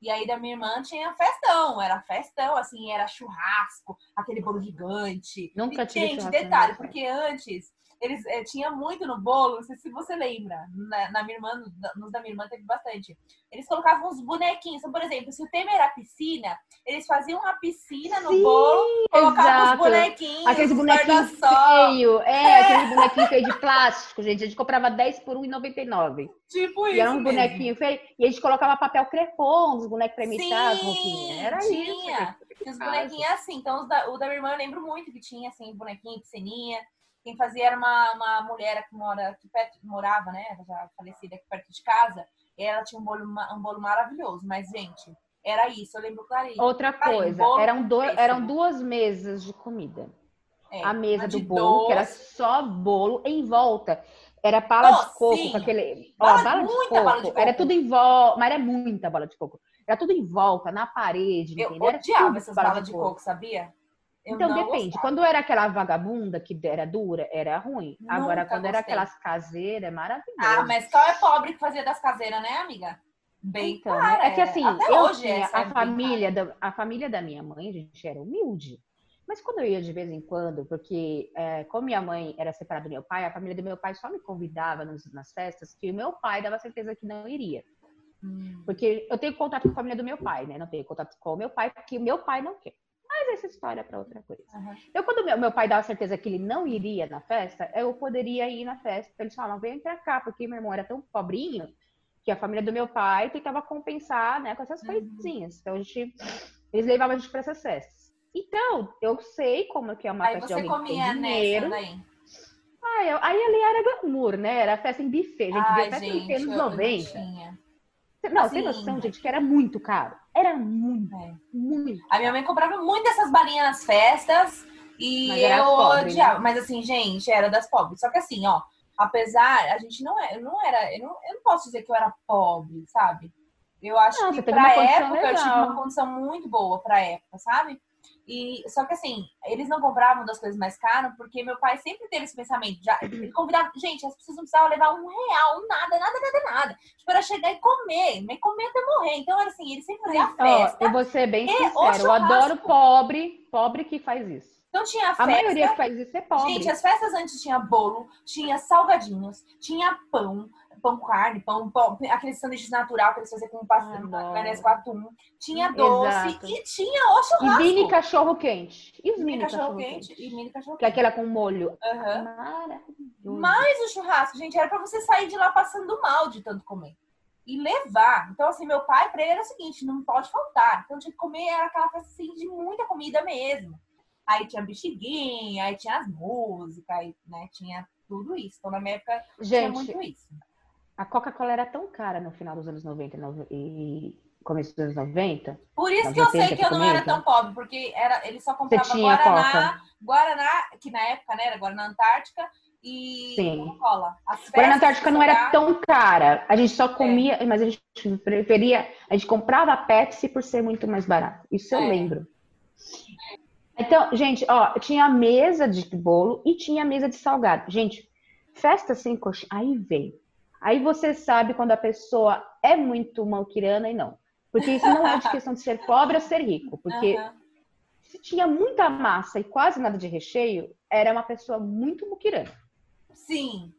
[SPEAKER 2] E aí da minha irmã tinha festão, era festão, assim, era churrasco, aquele bolo gigante.
[SPEAKER 3] Nunca
[SPEAKER 2] e,
[SPEAKER 3] tive
[SPEAKER 2] Gente, detalhe, porque antes eles eh, tinha muito no bolo, não sei se você lembra, na, na minha irmã, no- nos da minha irmã teve bastante. Eles colocavam uns bonequinhos, então, por exemplo, se o tema era piscina, eles faziam uma piscina no
[SPEAKER 3] Sim,
[SPEAKER 2] bolo, colocavam os
[SPEAKER 3] exato.
[SPEAKER 2] bonequinhos,
[SPEAKER 3] Aqueles
[SPEAKER 2] os
[SPEAKER 3] bonequinhos
[SPEAKER 2] guarda-sol,
[SPEAKER 3] feios. É, aqueles bonequinhos feios de plástico, gente. A gente comprava 10 por R$1,99.
[SPEAKER 2] tipo isso
[SPEAKER 3] E era um
[SPEAKER 2] mesmo.
[SPEAKER 3] bonequinho feio. E a gente colocava papel crepom nos bonecos pra imitar as
[SPEAKER 2] Sim,
[SPEAKER 3] roupinhas. Era
[SPEAKER 2] tinha.
[SPEAKER 3] isso.
[SPEAKER 2] Tinha os bonequinhos assim. Então, os da, o da minha irmã eu lembro muito que tinha, assim, bonequinho, piscininha. Quem fazia era uma, uma mulher que mora aqui perto, morava, né? ela Já falecida aqui perto de casa. E ela tinha um bolo, um bolo maravilhoso. Mas, gente, era isso. Eu lembro clarinho.
[SPEAKER 3] Outra
[SPEAKER 2] Ai,
[SPEAKER 3] coisa,
[SPEAKER 2] bolo
[SPEAKER 3] eram, do- eram duas mesas de comida.
[SPEAKER 2] É,
[SPEAKER 3] a mesa do bolo, que era
[SPEAKER 2] doce.
[SPEAKER 3] só bolo em volta. Era bala de coco, aquele.
[SPEAKER 2] Bala-
[SPEAKER 3] ó, bala de coco.
[SPEAKER 2] bala de
[SPEAKER 3] Era
[SPEAKER 2] coco.
[SPEAKER 3] tudo em volta, mas era muita bala de coco. Era tudo em volta, na parede,
[SPEAKER 2] Eu
[SPEAKER 3] entendeu? Era
[SPEAKER 2] odiava essas balas de coco, sabia? Eu
[SPEAKER 3] Então depende.
[SPEAKER 2] gostava.
[SPEAKER 3] Quando era aquela vagabunda que era dura, era ruim. Agora,
[SPEAKER 2] Nunca
[SPEAKER 3] quando era
[SPEAKER 2] gostei.
[SPEAKER 3] aquelas caseiras, é maravilhoso.
[SPEAKER 2] Ah, mas qual é pobre que fazia das caseiras, né, amiga? Bem
[SPEAKER 3] Então,
[SPEAKER 2] cara,
[SPEAKER 3] é que assim,
[SPEAKER 2] até
[SPEAKER 3] eu
[SPEAKER 2] hoje
[SPEAKER 3] tinha
[SPEAKER 2] é
[SPEAKER 3] a
[SPEAKER 2] bem
[SPEAKER 3] família, da, a família da minha mãe, a gente era humilde. Mas quando eu ia de vez em quando, porque é, como minha mãe era separada do meu pai, a família do meu pai só me convidava nos- nas festas que o meu pai dava certeza que não iria.
[SPEAKER 2] Hum.
[SPEAKER 3] Porque eu tenho contato com a família do meu pai, né? Não tenho contato com o meu pai, porque o meu pai não quer. Mas essa história é para outra coisa.
[SPEAKER 2] Aham.
[SPEAKER 3] Eu, quando meu, meu pai dava certeza que ele não iria na festa, eu poderia ir na festa. Eles falavam, vem pra cá, porque meu irmão era tão pobrinho que a família do meu pai tentava compensar, né, com essas
[SPEAKER 2] Uhum.
[SPEAKER 3] coisinhas. Então, a gente, eles levavam a gente pra essas festas. Então, eu sei como que é uma
[SPEAKER 2] Aí
[SPEAKER 3] festa de alguém que
[SPEAKER 2] comia
[SPEAKER 3] tem dinheiro.
[SPEAKER 2] nessa daí.
[SPEAKER 3] Ah, eu- aí ali era glamour, né? Era festa em buffet. A gente
[SPEAKER 2] Ai,
[SPEAKER 3] via festa em
[SPEAKER 2] gente,
[SPEAKER 3] buffet
[SPEAKER 2] eu
[SPEAKER 3] nos
[SPEAKER 2] não
[SPEAKER 3] 90. Não,
[SPEAKER 2] Assim,
[SPEAKER 3] tem noção, gente, que era muito caro. Era muito,
[SPEAKER 2] É.
[SPEAKER 3] muito.
[SPEAKER 2] A minha mãe comprava muito dessas balinhas nas festas e eu
[SPEAKER 3] pobre, né?
[SPEAKER 2] odiava. Mas assim, gente, era das pobres. Só que assim, ó, apesar, a gente não é, não era, eu não, eu não posso dizer que eu era pobre, sabe? Eu acho
[SPEAKER 3] Não,
[SPEAKER 2] que pra época eu tive
[SPEAKER 3] legal.
[SPEAKER 2] uma condição muito boa pra época, sabe? E só que assim, eles não compravam das coisas mais caras porque meu pai sempre teve esse pensamento. Já, ele convidava, gente, as pessoas não precisavam levar um real, um nada, nada, nada, nada. Era chegar e comer, nem comer até morrer. Então era assim, ele sempre fazia a
[SPEAKER 3] Ó,
[SPEAKER 2] festa.
[SPEAKER 3] eu vou ser bem sincero, eu adoro pobre, pobre que faz isso.
[SPEAKER 2] Então tinha a
[SPEAKER 3] A
[SPEAKER 2] festa.
[SPEAKER 3] maioria que faz isso é pobre.
[SPEAKER 2] Gente, as festas antes tinha bolo, tinha salgadinhos, tinha pão, pão com carne, pão, pão aqueles sanduíches natural que eles faziam com pasta,
[SPEAKER 3] Adoro.
[SPEAKER 2] maionese com atum. Tinha doce
[SPEAKER 3] Exato.
[SPEAKER 2] e tinha o
[SPEAKER 3] E
[SPEAKER 2] churrasco.
[SPEAKER 3] mini cachorro quente. E os
[SPEAKER 2] Mini
[SPEAKER 3] mini
[SPEAKER 2] cachorro quente
[SPEAKER 3] quente?
[SPEAKER 2] e mini cachorro
[SPEAKER 3] Que é
[SPEAKER 2] quente.
[SPEAKER 3] aquela com molho. Maravilhoso.
[SPEAKER 2] Mas o churrasco, gente, era pra você sair de lá passando mal de tanto comer. E levar. Então, assim, meu pai, pra ele era o seguinte, não pode faltar. Então, tinha que comer, era aquela festa assim, de muita comida mesmo. Aí tinha bexiguinha, aí tinha as músicas, aí, né, tinha tudo isso. Então, na minha época, tinha
[SPEAKER 3] Gente,
[SPEAKER 2] muito isso.
[SPEAKER 3] A Coca-Cola era tão cara no final dos anos 90 e começo dos anos 90.
[SPEAKER 2] Por isso que eu
[SPEAKER 3] eu
[SPEAKER 2] sei
[SPEAKER 3] que
[SPEAKER 2] eu não era tão pobre, porque era, ele só comprava Guaraná, Guaraná, que na época, né, era Guaraná Antártica, e. Coca-Cola.
[SPEAKER 3] Guaraná Antártica não era tão cara. A gente só
[SPEAKER 2] É.
[SPEAKER 3] comia, mas a gente preferia. A gente comprava a Pepsi por ser muito mais barato. Isso eu
[SPEAKER 2] É.
[SPEAKER 3] lembro. Então, gente, ó, tinha a mesa de bolo e tinha a mesa de salgado. Gente, festa sem coxinha. Aí vem. Aí você sabe quando a pessoa é muito malquirana e não. Porque isso não é de questão de ser pobre ou ser rico. Porque
[SPEAKER 2] Aham.
[SPEAKER 3] se tinha muita massa e quase nada de recheio, era uma pessoa muito muquirana.
[SPEAKER 2] Sim,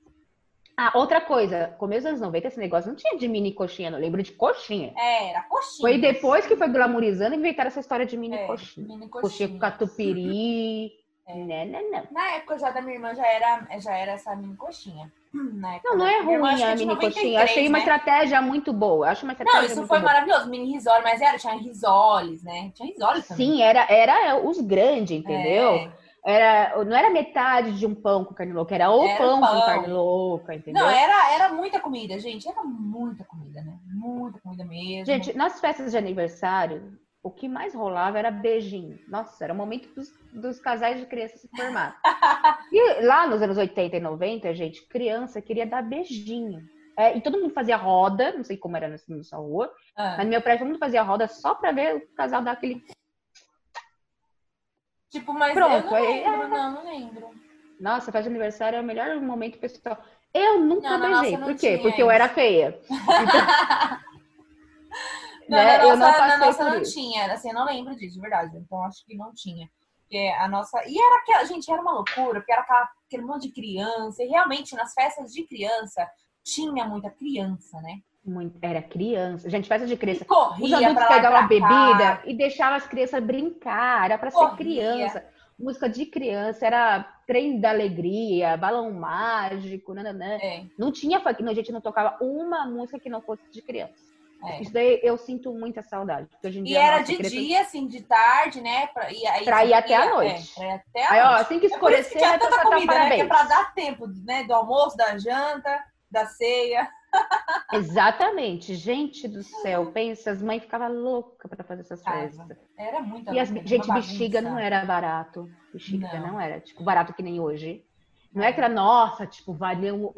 [SPEAKER 3] Ah, outra coisa, começo dos anos 90, esse negócio não tinha de mini coxinha, não lembro de coxinha.
[SPEAKER 2] era coxinha.
[SPEAKER 3] Foi depois que foi glamourizando e inventaram essa história de mini
[SPEAKER 2] É,
[SPEAKER 3] coxinha.
[SPEAKER 2] mini
[SPEAKER 3] Coxinha com
[SPEAKER 2] coxinha.
[SPEAKER 3] catupiry. Não, não, não.
[SPEAKER 2] Na época já da minha irmã já era, já era essa mini coxinha.
[SPEAKER 3] Não, não é ruim a mini
[SPEAKER 2] 93,
[SPEAKER 3] coxinha. Achei uma
[SPEAKER 2] né?
[SPEAKER 3] estratégia muito boa. Acho uma estratégia
[SPEAKER 2] Não, isso foi
[SPEAKER 3] boa.
[SPEAKER 2] maravilhoso. Mini risole, mas era, tinha risoles, né? Tinha risoles também.
[SPEAKER 3] Sim, era, era os grandes, entendeu?
[SPEAKER 2] É.
[SPEAKER 3] Era, não era metade de um pão com carne louca, era o
[SPEAKER 2] Era
[SPEAKER 3] pão, com
[SPEAKER 2] pão.
[SPEAKER 3] carne louca, entendeu?
[SPEAKER 2] Não, era, era muita comida, gente. Era muita comida, né? Muita comida mesmo.
[SPEAKER 3] Gente, nas festas de aniversário, o que mais rolava era beijinho. Nossa, era o momento dos, dos casais de crianças se formarem. e lá nos anos 80 e 90, gente, criança queria dar beijinho. É, e todo mundo fazia roda, não sei como era na sua rua, ah. mas no meu prédio todo mundo fazia roda só pra ver o casal dar aquele.
[SPEAKER 2] Tipo, mas Pronto, eu não lembro, é... não, não lembro.
[SPEAKER 3] Nossa, festa de aniversário é o melhor momento pessoal. Eu nunca não, beijei. Por quê? Porque isso. eu era feia.
[SPEAKER 2] Então, não, né? na nossa, eu não, na nossa não tinha, assim, eu não lembro disso, de verdade. Então acho que não tinha. Porque a nossa. E era aquela. Gente, era uma loucura, porque era aquela, aquele monte de criança. E realmente, nas festas de criança, tinha muita criança, né?
[SPEAKER 3] Muito, era criança. Gente, festa de criança. E corria Os adultos pegavam a bebida e deixavam as crianças brincar. Era para ser criança. Música de criança, era trem da alegria, balão mágico, nananã. É. Não tinha funk, a gente não tocava uma música que não fosse de criança. É. Isso daí eu sinto muita saudade. Porque hoje em dia,
[SPEAKER 2] e era de dia, assim, de tarde, né? Pra,
[SPEAKER 3] e aí, pra ir até a noite.
[SPEAKER 2] É, até a aí, noite.
[SPEAKER 3] ó, assim que escurecer, é
[SPEAKER 2] que tanta comida, né? Que é pra dar tempo, né? Do almoço, da janta, da ceia.
[SPEAKER 3] Exatamente. Gente do céu, pensa, as mães ficavam loucas para fazer essas festas.
[SPEAKER 2] Era muito
[SPEAKER 3] E as, gente, bexiga não era barato. Bexiga não. não. era, tipo, barato que nem hoje. Não é que era, nossa, tipo, valiam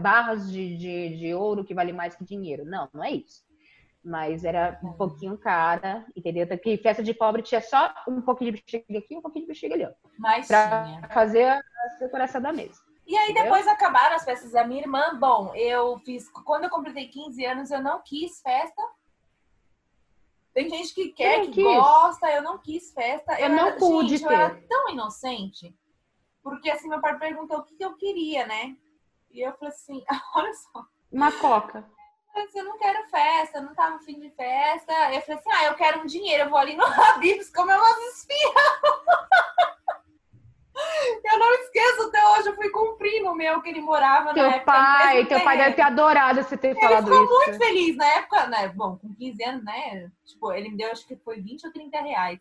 [SPEAKER 3] barras de, de, de ouro que vale mais que dinheiro. Não, não é isso mas era um pouquinho cara, entendeu? Que festa de pobre tinha só um pouquinho de bexiga aqui e um pouquinho de bexiga ali.
[SPEAKER 2] Mas
[SPEAKER 3] pra tinha. fazer a decoração da mesa.
[SPEAKER 2] E aí entendeu? depois acabaram as festas da minha irmã. Bom, eu fiz. Quando eu completei 15 anos, eu não quis festa. Tem gente que quer, que quis. gosta, eu não quis festa.
[SPEAKER 3] Eu, eu não era, pude gente, ter. Eu
[SPEAKER 2] era tão inocente. Porque assim, meu pai perguntou o que eu queria, né? E eu falei assim, olha só.
[SPEAKER 3] Uma coca
[SPEAKER 2] eu não quero festa, não tava no fim de festa. Eu falei assim, ah, eu quero um dinheiro, eu vou ali no Habib's comer umas esfirras. eu não esqueço até hoje, eu fui cumprir no meu que ele morava
[SPEAKER 3] teu
[SPEAKER 2] na época.
[SPEAKER 3] Pai, teu pai deve ter adorado você ter ele falado isso.
[SPEAKER 2] Ele ficou muito feliz na época, né? Bom, com 15 anos, né? Tipo, ele me deu, acho que foi 20 ou 30 reais.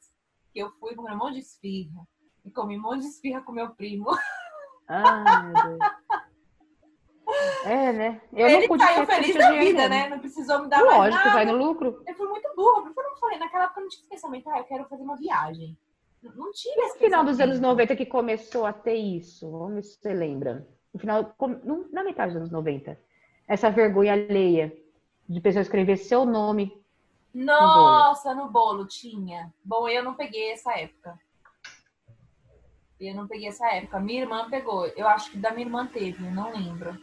[SPEAKER 2] Que eu fui comer um monte de esfirra. E comi um monte de esfirra com meu primo.
[SPEAKER 3] Ah, meu Deus. É, né?
[SPEAKER 2] Eu ele não saiu feliz da vida, né? Não precisou me dar Lógico, mais nada.
[SPEAKER 3] vai no lucro.
[SPEAKER 2] Eu fui muito burra, porque eu não falei, naquela época eu não tinha esse pensamento, ah, eu quero fazer uma viagem. Não tinha esse
[SPEAKER 3] No final dos anos 90 que começou a ter isso, vamos se você lembra. No final, na metade dos anos 90. Essa vergonha alheia de pessoa escrever seu nome.
[SPEAKER 2] Nossa, no bolo. no bolo tinha. Bom, eu não peguei essa época. Eu não peguei essa época. Minha irmã pegou. Eu acho que da minha irmã teve, eu não lembro.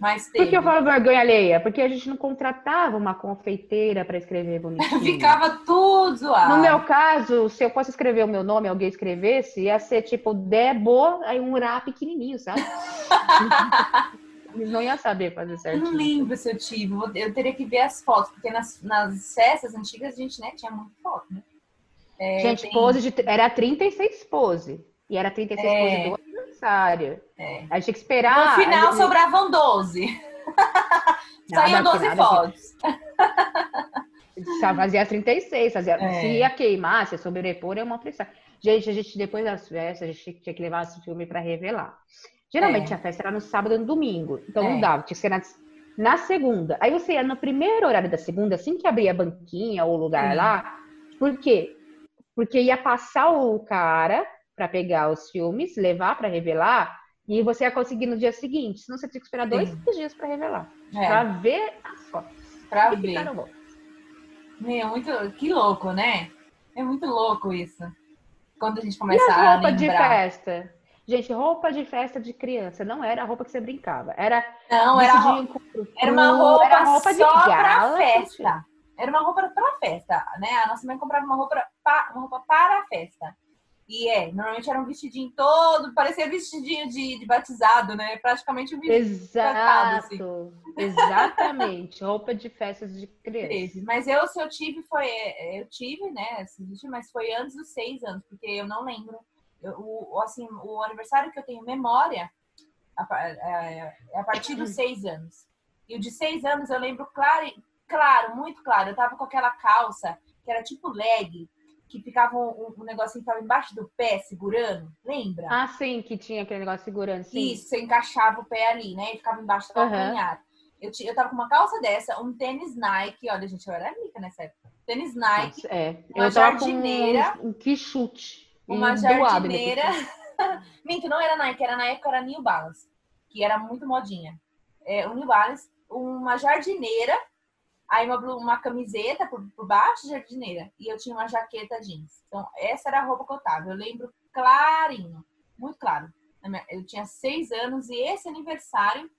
[SPEAKER 2] Mas teve.
[SPEAKER 3] Por que eu falo vergonha alheia? Porque a gente não contratava uma confeiteira para escrever bonitinho.
[SPEAKER 2] Ficava tudo zoado.
[SPEAKER 3] No meu caso, se eu fosse escrever o meu nome alguém escrevesse, ia ser tipo Debo, aí um urá pequenininho, sabe? Eles não iam saber fazer certo.
[SPEAKER 2] Não lembro se eu tive. Eu teria que ver as fotos, porque nas, nas festas antigas a gente né, tinha muito foto, né?
[SPEAKER 3] É, gente, tem... pose de, era 36 pose. E era 36 é. pose do aniversário. É. A gente tinha que esperar.
[SPEAKER 2] No final gente... sobravam 12. Saíam 12 fotos.
[SPEAKER 3] Só fazia 36, fazia. É. Se ia queimar, se sobrepor, é uma pressão. Gente, a gente, depois das festas, a gente tinha que levar esse filme para revelar. Geralmente é. a festa era no sábado e no domingo. Então não é. dava, tinha que ser na, na, segunda. Aí você ia no primeiro horário da segunda, assim que abria a banquinha ou o lugar lá. Por quê? Porque ia passar o cara para pegar os filmes, levar para revelar, e você ia conseguir no dia seguinte. Senão você tinha que esperar Sim. dois dias para revelar. É. Para ver as fotos.
[SPEAKER 2] Para ver. Meu, muito. Que louco, né? É muito louco isso. Quando a gente começa e
[SPEAKER 3] a roupa de festa. Gente, roupa de festa de criança não era a roupa que você brincava. Era
[SPEAKER 2] não, era, roupa, era uma roupa, era roupa de só gala, pra festa. Era uma roupa para festa, né? A nossa mãe comprava uma roupa, uma roupa para a festa. E é, normalmente era um vestidinho todo, parecia vestidinho de, de batizado, né? Praticamente um vestido
[SPEAKER 3] Exato, assim. exatamente. Roupa de festas de criança.
[SPEAKER 2] Mas eu, se eu tive, foi. Eu tive, né? Mas foi antes dos seis anos, porque eu não lembro. Eu, o, assim, o aniversário que eu tenho memória é, é a partir dos seis anos. E o de seis anos eu lembro claro, claro, muito claro. Eu tava com aquela calça que era tipo leg, que ficava um, um negocinho que ficava embaixo do pé, segurando, lembra?
[SPEAKER 3] Ah, sim, que tinha aquele negócio segurando, sim.
[SPEAKER 2] Isso, você encaixava o pé ali, né? E ficava embaixo do calcanhar. Uhum. Eu, eu tava com uma calça dessa, um tênis Nike, olha, gente, eu era rica nessa época. tênis Nike,
[SPEAKER 3] É,
[SPEAKER 2] Uma
[SPEAKER 3] eu
[SPEAKER 2] jardineira.
[SPEAKER 3] com um, um que chute.
[SPEAKER 2] uma jardineira. Minto, não era Nike, era na época era New Balance, que era muito modinha. É, o New Balance, uma jardineira, aí uma, uma camiseta por, por baixo, jardineira, e eu tinha uma jaqueta jeans. Então, essa era a roupa que eu tava. Eu lembro clarinho, muito claro. Eu tinha seis anos e esse aniversário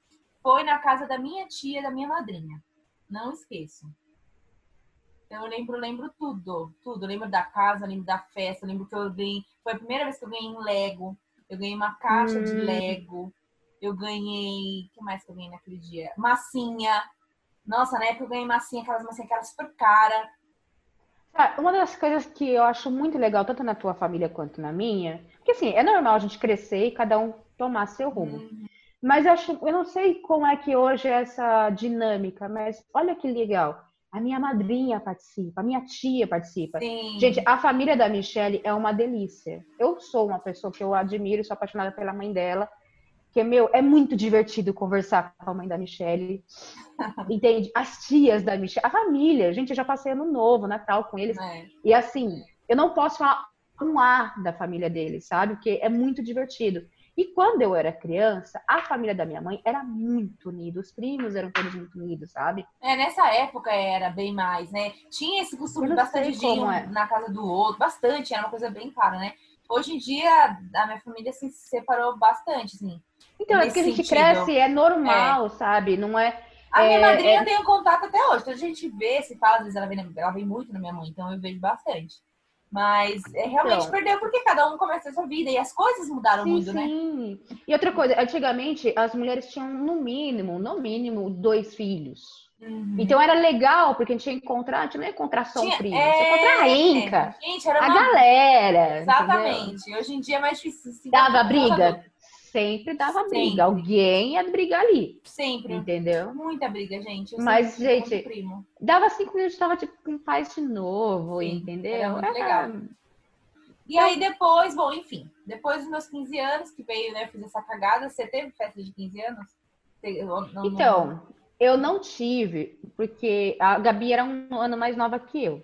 [SPEAKER 2] foi na casa da minha tia, da minha madrinha. Não esqueço. Então eu lembro, lembro tudo, tudo. Eu lembro da casa, lembro da festa, lembro que eu ganhei. Foi a primeira vez que eu ganhei um Lego. Eu ganhei uma caixa de
[SPEAKER 3] Hum.
[SPEAKER 2] Lego. Eu ganhei. O que mais que eu ganhei naquele dia? Massinha. Nossa, na época eu ganhei massinha, aquelas massinhas que eram super cara.
[SPEAKER 3] Ah, Uma das coisas que eu acho muito legal, tanto na tua família quanto na minha, porque assim, é normal a gente crescer e cada um tomar seu rumo.
[SPEAKER 2] Uhum.
[SPEAKER 3] Mas eu acho, eu não sei como é que hoje é essa dinâmica, mas olha que legal. A minha madrinha participa, a minha tia participa.
[SPEAKER 2] Sim.
[SPEAKER 3] Gente, a família da Michelle é uma delícia. Eu sou uma pessoa que eu admiro, sou apaixonada pela mãe dela. Que, meu, é muito divertido conversar com a mãe da Michelle. Entende? As tias da Michelle, a família. Gente, eu já passei ano novo, Natal com eles.
[SPEAKER 2] É.
[SPEAKER 3] E assim, eu não posso falar um A da família deles, sabe? Porque é muito divertido. E quando eu era criança, a família da minha mãe era muito unida. Os primos eram todos muito unidos, sabe?
[SPEAKER 2] É, nessa época era bem mais, né? Tinha esse costume bastante de ir um
[SPEAKER 3] é.
[SPEAKER 2] na casa do outro, bastante, era uma coisa bem clara, né? Hoje em dia, a minha família se separou bastante, assim.
[SPEAKER 3] Então, é porque a gente
[SPEAKER 2] sentido.
[SPEAKER 3] cresce, é normal, sabe? Não é.
[SPEAKER 2] A minha
[SPEAKER 3] É,
[SPEAKER 2] madrinha
[SPEAKER 3] é-
[SPEAKER 2] tenho contato até hoje. Então a gente vê, se fala, às vezes ela vem, ela vem muito na minha mãe, então eu vejo bastante. Mas é, realmente
[SPEAKER 3] Então.
[SPEAKER 2] perdeu porque cada um começa a sua vida e as coisas mudaram
[SPEAKER 3] Sim,
[SPEAKER 2] muito, né?
[SPEAKER 3] sim. E outra coisa, antigamente as mulheres tinham no mínimo, no mínimo, dois filhos.
[SPEAKER 2] Uhum.
[SPEAKER 3] Então era legal, porque a gente ia encontrar, a gente não ia encontrar só o primo,
[SPEAKER 2] é,
[SPEAKER 3] gente encontrar a Inca,
[SPEAKER 2] Gente, era
[SPEAKER 3] a
[SPEAKER 2] uma...
[SPEAKER 3] galera. entendeu?
[SPEAKER 2] Exatamente. Hoje em dia é mais difícil. se
[SPEAKER 3] Dava briga? Sempre dava
[SPEAKER 2] Sempre.
[SPEAKER 3] briga. Alguém ia brigar ali,
[SPEAKER 2] Sempre.
[SPEAKER 3] entendeu?
[SPEAKER 2] Muita briga, gente. Eu
[SPEAKER 3] Mas, gente. Dava cinco minutos, tava tipo com paz de novo,
[SPEAKER 2] Sim,
[SPEAKER 3] entendeu?
[SPEAKER 2] era muito legal. E aí depois, bom, enfim, depois dos meus 15 anos, que veio, né, fiz essa cagada, você teve festa de 15 anos? Não- não-
[SPEAKER 3] Então, eu não tive, porque a Gabi era um ano mais nova que eu.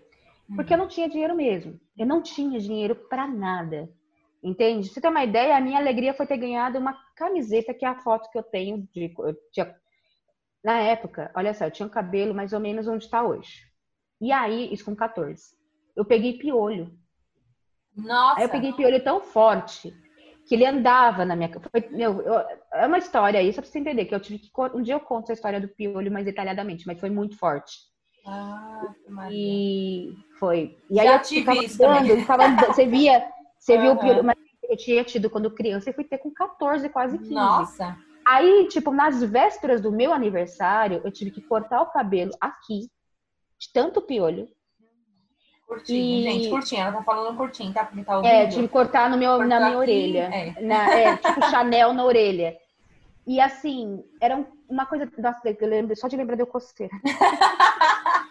[SPEAKER 3] Porque eu não tinha dinheiro mesmo. Eu não tinha dinheiro pra nada. Entende? Você ter uma ideia, a minha alegria foi ter ganhado uma camiseta, que é a foto que eu tenho de. eu tinha- na época, olha só, eu tinha um cabelo mais ou menos onde está hoje. E aí, isso com 14. Eu peguei piolho.
[SPEAKER 2] Nossa,
[SPEAKER 3] Aí eu peguei piolho tão forte que ele andava na minha. Foi, meu, eu- é uma história aí, só pra você entender, que eu tive que. Um dia eu conto a história do piolho mais detalhadamente, mas foi muito forte.
[SPEAKER 2] Ah.
[SPEAKER 3] E foi. E aí
[SPEAKER 2] Já
[SPEAKER 3] eu
[SPEAKER 2] tive
[SPEAKER 3] ficava andando, ficava andando, você via, você viu o piolho, mas eu tinha tido quando criança e fui ter com 14, quase 15.
[SPEAKER 2] Nossa,
[SPEAKER 3] Aí, tipo, nas vésperas do meu aniversário, eu tive que cortar o cabelo aqui, de tanto piolho.
[SPEAKER 2] Curtinho,
[SPEAKER 3] E-
[SPEAKER 2] gente, curtinho. Ela tá falando curtinho, tá? Porque tá ouvindo.
[SPEAKER 3] É, que cortar no meu,
[SPEAKER 2] Cortou
[SPEAKER 3] na minha
[SPEAKER 2] aqui,
[SPEAKER 3] orelha.
[SPEAKER 2] é.
[SPEAKER 3] Na- é, tipo Chanel na orelha. E assim, era um- uma coisa. Nossa, eu lembro, só de lembrar deu coceira.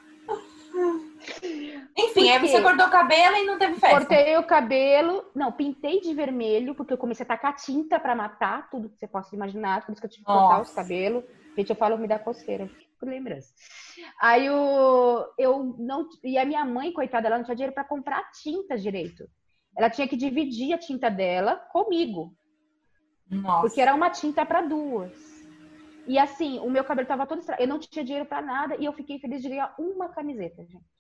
[SPEAKER 2] Enfim, aí
[SPEAKER 3] Por
[SPEAKER 2] você cortou o cabelo e não teve festa.
[SPEAKER 3] Cortei o cabelo, não, pintei de vermelho, porque eu comecei a tacar tinta pra matar tudo que você possa imaginar, por isso que eu tive que cortar os cabelos. Gente, eu falo, me dá coceira, por lembrança. Aí eu, eu não. E a minha mãe, coitada, ela não tinha dinheiro pra comprar tinta direito. Ela tinha que dividir a tinta dela comigo,
[SPEAKER 2] Nossa.
[SPEAKER 3] porque era uma tinta pra duas. E assim, o meu cabelo tava todo estragado. Eu não tinha dinheiro pra nada e eu fiquei feliz de ganhar uma camiseta, gente.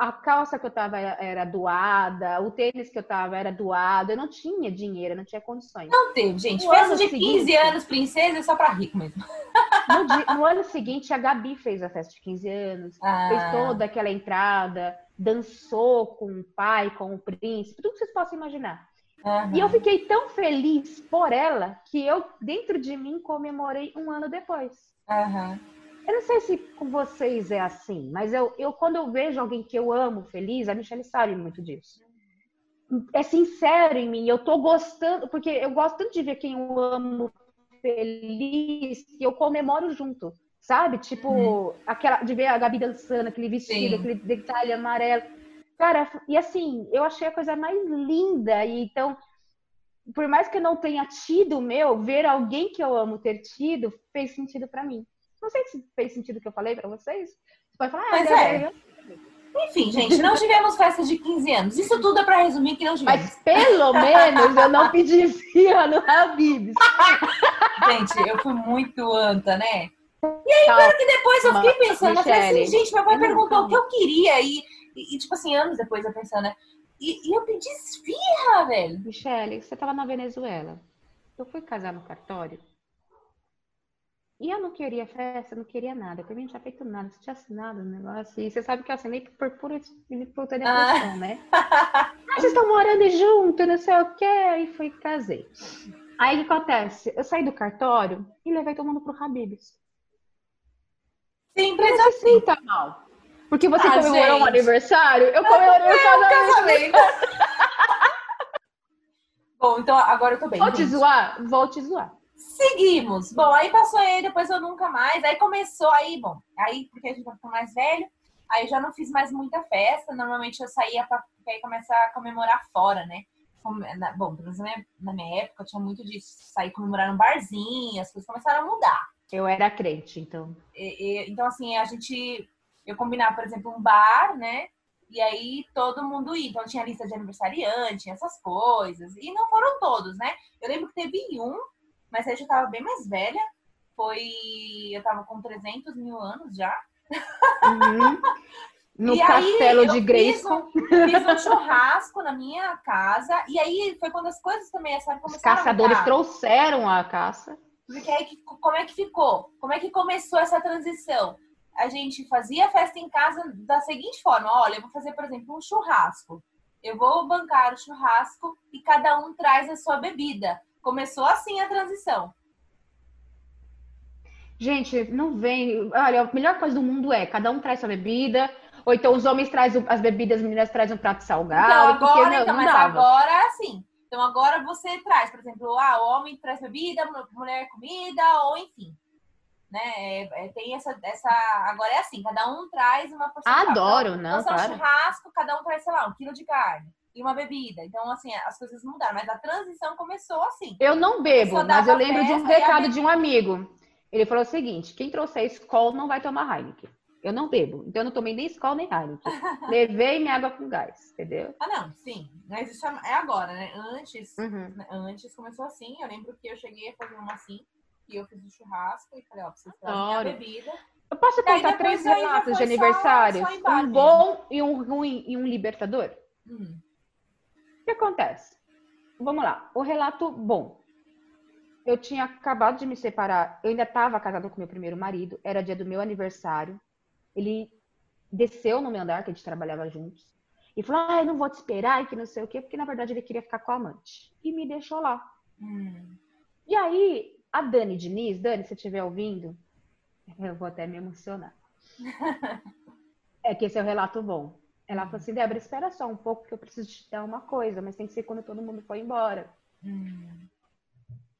[SPEAKER 3] A calça que eu tava era, doada, o tênis que eu tava era doado. Eu não tinha dinheiro, eu não tinha condições.
[SPEAKER 2] Não teve, gente.
[SPEAKER 3] No
[SPEAKER 2] Festa de 15
[SPEAKER 3] seguinte-
[SPEAKER 2] anos, princesa, é só pra rico mesmo.
[SPEAKER 3] No, di- no ano seguinte, a Gabi fez a festa de 15 anos,
[SPEAKER 2] Ah.
[SPEAKER 3] fez toda aquela entrada, dançou com o pai, com o príncipe, tudo que vocês possam imaginar.
[SPEAKER 2] Aham.
[SPEAKER 3] E eu fiquei tão feliz por ela que eu, dentro de mim, comemorei um ano depois.
[SPEAKER 2] Aham.
[SPEAKER 3] Eu não sei se com vocês é assim, mas eu, eu quando eu vejo alguém que eu amo feliz, a Michelle sabe muito disso. É sincero em mim, eu tô gostando, porque eu gosto tanto de ver quem eu amo feliz que eu comemoro junto, sabe? Tipo, aquela de ver a Gabi dançando, aquele vestido,
[SPEAKER 2] Sim.
[SPEAKER 3] aquele detalhe amarelo. Cara, e assim, eu achei a coisa mais linda. E então, por mais que eu não tenha tido o meu, ver alguém que eu amo ter tido fez sentido pra mim. Não sei se fez sentido o que eu falei pra vocês. Você pode falar, ah,
[SPEAKER 2] é.
[SPEAKER 3] eu-
[SPEAKER 2] Enfim, gente, não tivemos festa de 15 anos. Isso tudo é pra resumir que não tivemos.
[SPEAKER 3] Mas pelo menos eu não pedi esfirra no Habib's.
[SPEAKER 2] Gente, eu fui muito anta, né? E aí, claro que depois eu fiquei pensando, eu falei assim, gente, meu pai perguntou o que eu queria e, e, tipo assim, anos depois eu pensando, né? E, e eu pedi esfirra, velho.
[SPEAKER 3] Michele, você tava na Venezuela. Eu fui casar no cartório. E eu não queria festa, não queria nada. Eu também não tinha feito nada, não tinha assinado o negócio. E você sabe que eu assinei por pura espontânea ah. pressão, né? ah, vocês estão morando junto, não sei o quê. Aí fui casei. Aí o que acontece? Eu saí do cartório e levei todo mundo pro Habib's.
[SPEAKER 2] Simples
[SPEAKER 3] não assim. sinta mal. Porque você ah, comemorou gente. um aniversário, eu comemorei o casamento.
[SPEAKER 2] Bom, então agora eu tô bem.
[SPEAKER 3] Vou gente. te zoar? Vou te zoar.
[SPEAKER 2] Seguimos. Bom, aí passou aí, depois eu nunca mais. Aí começou aí, bom, aí porque a gente vai ficar mais velho, aí já não fiz mais muita festa. Normalmente eu saía pra aí começar a comemorar fora, né? Bom, pelo menos na minha época tinha muito disso. Sair comemorar no barzinho, as coisas começaram a mudar.
[SPEAKER 3] Eu era crente, então.
[SPEAKER 2] E, e, então, assim, a gente. Eu combinava, por exemplo, um bar, né? E aí todo mundo ia. Então tinha lista de aniversariante, essas coisas. E não foram todos, né? Eu lembro que teve um, mas aí eu já tava bem mais velha. Foi. Eu tava com 300 mil anos já.
[SPEAKER 3] Uhum. No e castelo de Grayskull.
[SPEAKER 2] Fiz, um, fiz um churrasco na minha casa. E aí foi quando as coisas também, sabe,
[SPEAKER 3] começaram Os caçadores trouxeram a caça.
[SPEAKER 2] Porque aí, como é que ficou? Como é que começou essa transição? A gente fazia festa em casa da seguinte forma: olha, eu vou fazer, por exemplo, um churrasco. Eu vou bancar o churrasco e cada um traz a sua bebida. Começou assim a transição.
[SPEAKER 3] Gente, não vem. Olha, a melhor coisa do mundo é cada um traz sua bebida, ou então os homens trazem as bebidas, as meninas trazem um prato salgado.
[SPEAKER 2] Então, agora, porque, não, então, não mas dava. agora é assim. Então agora você traz, por exemplo, ah, o homem traz bebida, mulher comida, ou enfim. Né? É, é, tem essa, essa. Agora é assim, cada um traz uma
[SPEAKER 3] porção. Adoro, não.
[SPEAKER 2] Então, claro. churrasco, cada um traz, sei lá, um quilo de carne e uma bebida. Então, assim, as coisas mudaram, mas a transição começou assim.
[SPEAKER 3] Eu não bebo, mas eu lembro de um recado de um amigo. Ele falou o seguinte: quem trouxer Skol não vai tomar Heineken. Eu não bebo, então eu não tomei nem Skol nem Heineken. Levei minha água com gás, entendeu?
[SPEAKER 2] Ah, não, sim. Mas isso é agora, né? Antes, uhum. antes começou assim. Eu lembro que eu cheguei a fazer uma assim, e eu fiz o churrasco e falei, ó, preciso trazer minha bebida.
[SPEAKER 3] Eu posso contar três relatos de só um bom e um ruim e um libertador? Hum. O que acontece? Vamos lá. O relato bom. Eu tinha acabado de me separar. Eu ainda estava casada com meu primeiro marido. Era dia do meu aniversário. Ele desceu no meu andar, que a gente trabalhava juntos, e falou: Ah, eu não vou te esperar, e que não sei o quê, porque na verdade ele queria ficar com a amante. E me deixou lá. Hum. E aí, a Dani Diniz, Dani, se estiver ouvindo, eu vou até me emocionar. é que esse é o relato bom. Ela falou assim: Débora, espera só um pouco, que eu preciso te dar uma coisa, mas tem que ser quando todo mundo for embora. Hum.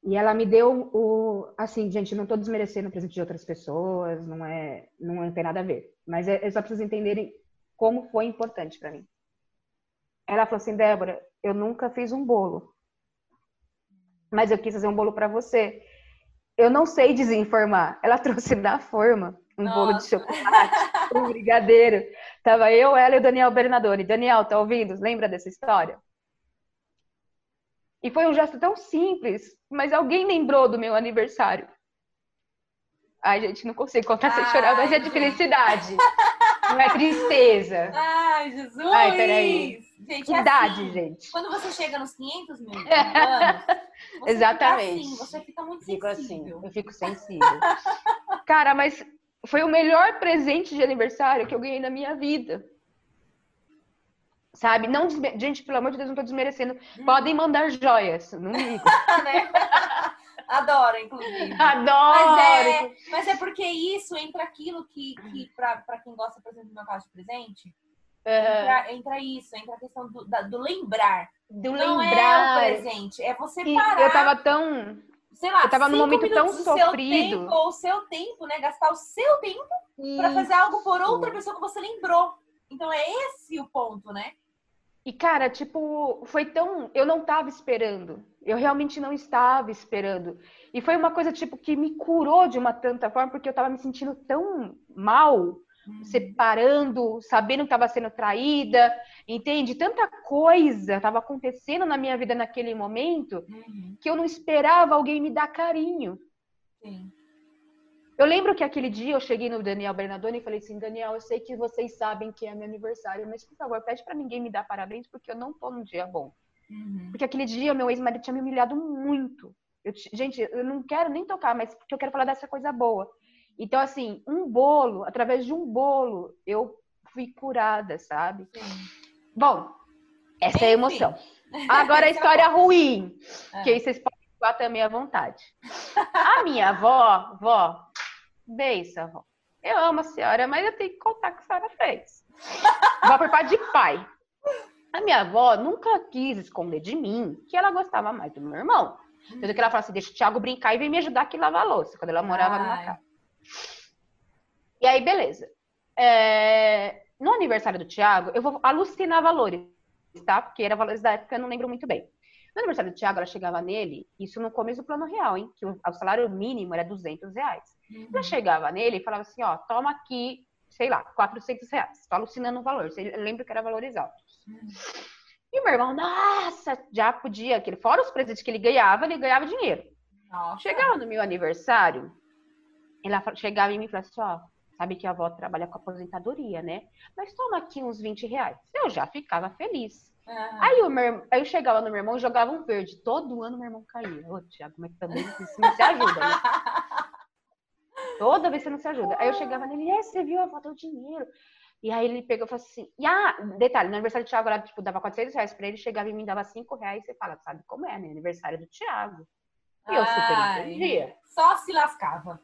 [SPEAKER 3] E ela me deu o. Assim, gente, não estou desmerecendo o presente de outras pessoas, não é. Não tem nada a ver. Mas é, é só vocês entenderem como foi importante para mim. Ela falou assim: Débora, eu nunca fiz um bolo. Mas eu quis fazer um bolo para você. Eu não sei desinformar. Ela trouxe da forma um Nossa. bolo de chocolate, um brigadeiro. Tava eu, ela e o Daniel Bernadone. Daniel, tá ouvindo? Lembra dessa história? E foi um gesto tão simples, mas alguém lembrou do meu aniversário. Ai, gente, não consigo contar sem chorar, mas é de felicidade. Não é tristeza.
[SPEAKER 2] Ai, Jesus! Ai, peraí.
[SPEAKER 3] Gente, que é idade, assim, gente.
[SPEAKER 2] Quando você chega nos 500 mil anos,
[SPEAKER 3] Exatamente.
[SPEAKER 2] Fica assim, você fica muito
[SPEAKER 3] fico
[SPEAKER 2] sensível.
[SPEAKER 3] Assim, eu fico sensível. Cara, mas foi o melhor presente de aniversário que eu ganhei na minha vida sabe? Não desme... Gente, pelo amor de Deus, não tô desmerecendo. Hum. Podem mandar joias, não ligo.
[SPEAKER 2] né? Adoro, inclusive.
[SPEAKER 3] Adoro!
[SPEAKER 2] Mas é, mas é porque isso entra aquilo que, que para quem gosta, por exemplo, do meu caso de presente, entra, entra, isso, entra a questão do, da, do lembrar.
[SPEAKER 3] Do não lembrar.
[SPEAKER 2] é o presente, é você parar.
[SPEAKER 3] Eu tava tão. Sei lá, eu tava num momento tão sofrido.
[SPEAKER 2] Tempo, ou o seu tempo, né? Gastar o seu tempo para fazer algo por outra pessoa que você lembrou. Então é esse o ponto, né?
[SPEAKER 3] E, cara, tipo, foi tão. Eu não tava esperando. Eu realmente não estava esperando. E foi uma coisa, tipo, que me curou de uma tanta forma, porque eu tava me sentindo tão mal. uhum. separando, sabendo que estava sendo traída, entende? Tanta coisa estava acontecendo na minha vida naquele momento uhum. que eu não esperava alguém me dar carinho. Sim. Eu lembro que aquele dia eu cheguei no Daniel Bernardoni e falei assim: Daniel, eu sei que vocês sabem que é meu aniversário, mas por favor, pede para ninguém me dar parabéns porque eu não tô num dia bom. Uhum. Porque aquele dia meu ex-marido tinha me humilhado muito. Eu, gente, eu não quero nem tocar, mas porque eu quero falar dessa coisa boa. Então, assim, um bolo, através de um bolo, eu fui curada, sabe? Sim. Bom, essa Enfim. é a emoção. Agora a história ruim, é. que aí vocês podem falar também à vontade. A minha avó, vó, beijo, avó. Eu amo a senhora, mas eu tenho que contar o que a senhora fez. Vó por parte de pai. A minha avó nunca quis esconder de mim que ela gostava mais do meu irmão. Tanto que ela fala assim: deixa o Thiago brincar e vem me ajudar aqui a lavar a louça, quando ela morava Ai. numa casa. E aí, beleza. É... No aniversário do Thiago, eu vou alucinar valores, tá? Porque era valores da época, eu não lembro muito bem. No aniversário do Thiago, ela chegava nele, isso no começo do plano real, hein? Que o, salário mínimo era 200 reais. Uhum. Ela chegava nele e falava assim: ó, toma aqui, sei lá, 400 reais. Tô alucinando o valor. Eu lembro que era valores altos. Uhum. E meu irmão, nossa, já podia, que fora os presentes que ele ganhava, ele ganhava dinheiro. Nossa. Chegava no meu aniversário, ela chegava em mim e falava assim, ó, sabe que a avó trabalha com aposentadoria, né? Mas toma aqui uns 20 reais. Eu já ficava feliz. Uhum. Aí, o meu, aí eu chegava no meu irmão e jogava um verde. Todo ano meu irmão caía. Ô, Tiago, mas também isso não se ajuda, né? Toda vez você não se ajuda. Aí eu chegava nele, é, você viu a avó do dinheiro. E aí ele pegou e falou assim, e ah, detalhe, no aniversário do Thiago, ela, tipo, dava 400 reais pra ele, chegava e me dava 5 reais, você fala, sabe como é, né? Aniversário do Thiago. E eu super entendia.
[SPEAKER 2] Só se lascava.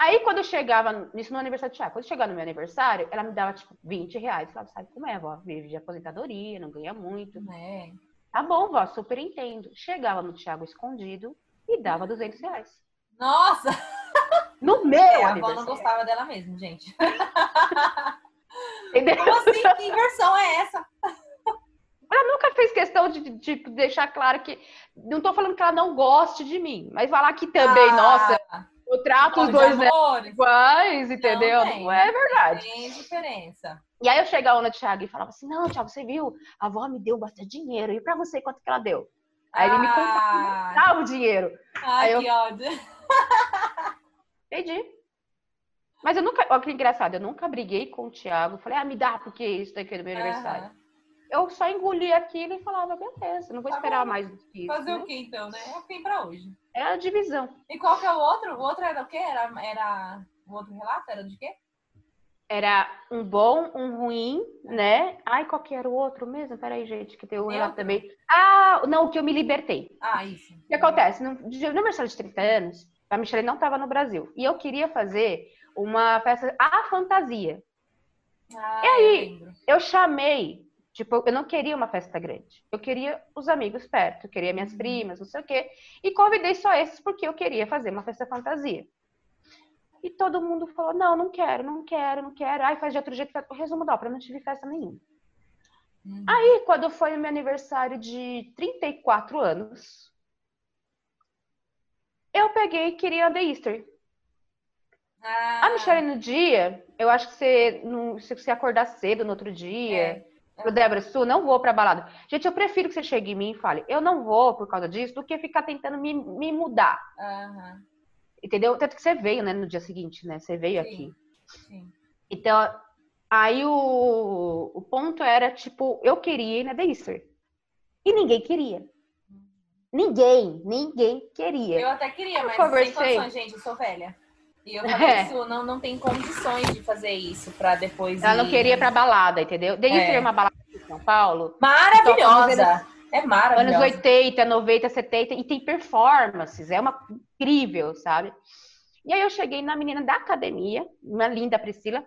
[SPEAKER 3] Aí, quando eu chegava, isso no aniversário do Thiago, quando eu chegava no meu aniversário, ela me dava, tipo, 20 reais. Eu falava, sabe como é, vó? Vive de aposentadoria, não ganha muito. É. Tá bom, vó, super entendo. Chegava no Thiago escondido e dava 200 reais.
[SPEAKER 2] Nossa!
[SPEAKER 3] No meu
[SPEAKER 2] é, A avó não gostava dela mesmo, gente. Entendeu? Como assim? Que inversão é essa?
[SPEAKER 3] Ela nunca fez questão de, de, de, deixar claro que. Não tô falando que ela não goste de mim, mas falar que também, ah. nossa, eu trato os dois iguais, entendeu? Não, não, é verdade.
[SPEAKER 2] Tem diferença.
[SPEAKER 3] E aí eu chegava no Thiago e falava assim: não, Thiago, você viu? A avó me deu bastante dinheiro. E pra você, quanto que ela deu? Aí ah. ele me contava o dinheiro.
[SPEAKER 2] Ai, aí que eu... ódio.
[SPEAKER 3] Entendi. Mas eu nunca. Olha que engraçado, eu nunca briguei com o Thiago. Falei, ah, me dá, porque isso daqui é do meu aniversário. Eu só engoli aquilo e falava, beleza, não vou tá esperar bom. mais do que
[SPEAKER 2] isso. Fazer né? o que então, né? É o tem pra hoje.
[SPEAKER 3] É a divisão.
[SPEAKER 2] E qual que é o outro? O outro era o quê? Era, era... O outro relato era de quê?
[SPEAKER 3] Era um bom, um ruim, né? Ai, qual que era o outro mesmo? Peraí, gente, que tem o um relato também. Ah, não, o que eu me libertei.
[SPEAKER 2] Ah, isso.
[SPEAKER 3] O que acontece? No, no aniversário de 30 anos, a Michelle não estava no Brasil. E eu queria fazer uma festa à fantasia. Ah, e aí, eu, eu chamei Tipo, eu não queria uma festa grande. Eu queria os amigos perto, eu queria minhas uhum. primas, não sei o quê. E convidei só esses porque eu queria fazer uma festa fantasia. E todo mundo falou: não, não quero, não quero, não quero. Ai, faz de outro jeito. O resumo da ópera, não tive festa nenhuma. Uhum. Aí, quando foi o meu aniversário de 34 anos, eu peguei e queria The Easter. Ah. A Michelle, no dia, eu acho que você, se você acordar cedo no outro dia. É pro Débora Su, não vou pra balada. Gente, eu prefiro que você chegue em mim e fale, eu não vou por causa disso, do que ficar tentando me, me mudar. Uhum. Entendeu? Tanto que você veio, né, no dia seguinte, né? Você veio Sim. aqui. Sim. Então, aí o, o ponto era, tipo, eu queria ir na Easter. E ninguém queria. Ninguém, ninguém queria.
[SPEAKER 2] Eu até queria, mas conversei. sem condições, gente, eu sou velha. E eu falei, é. isso não, não tem condições de fazer isso pra depois.
[SPEAKER 3] Ela ir... não queria ir pra balada, entendeu? Daí é. uma balada em São Paulo.
[SPEAKER 2] Maravilhosa! é maravilhosa.
[SPEAKER 3] Anos 80, 90, 70, e tem performances, é uma incrível, sabe? E aí eu cheguei na menina da academia, uma linda Priscila.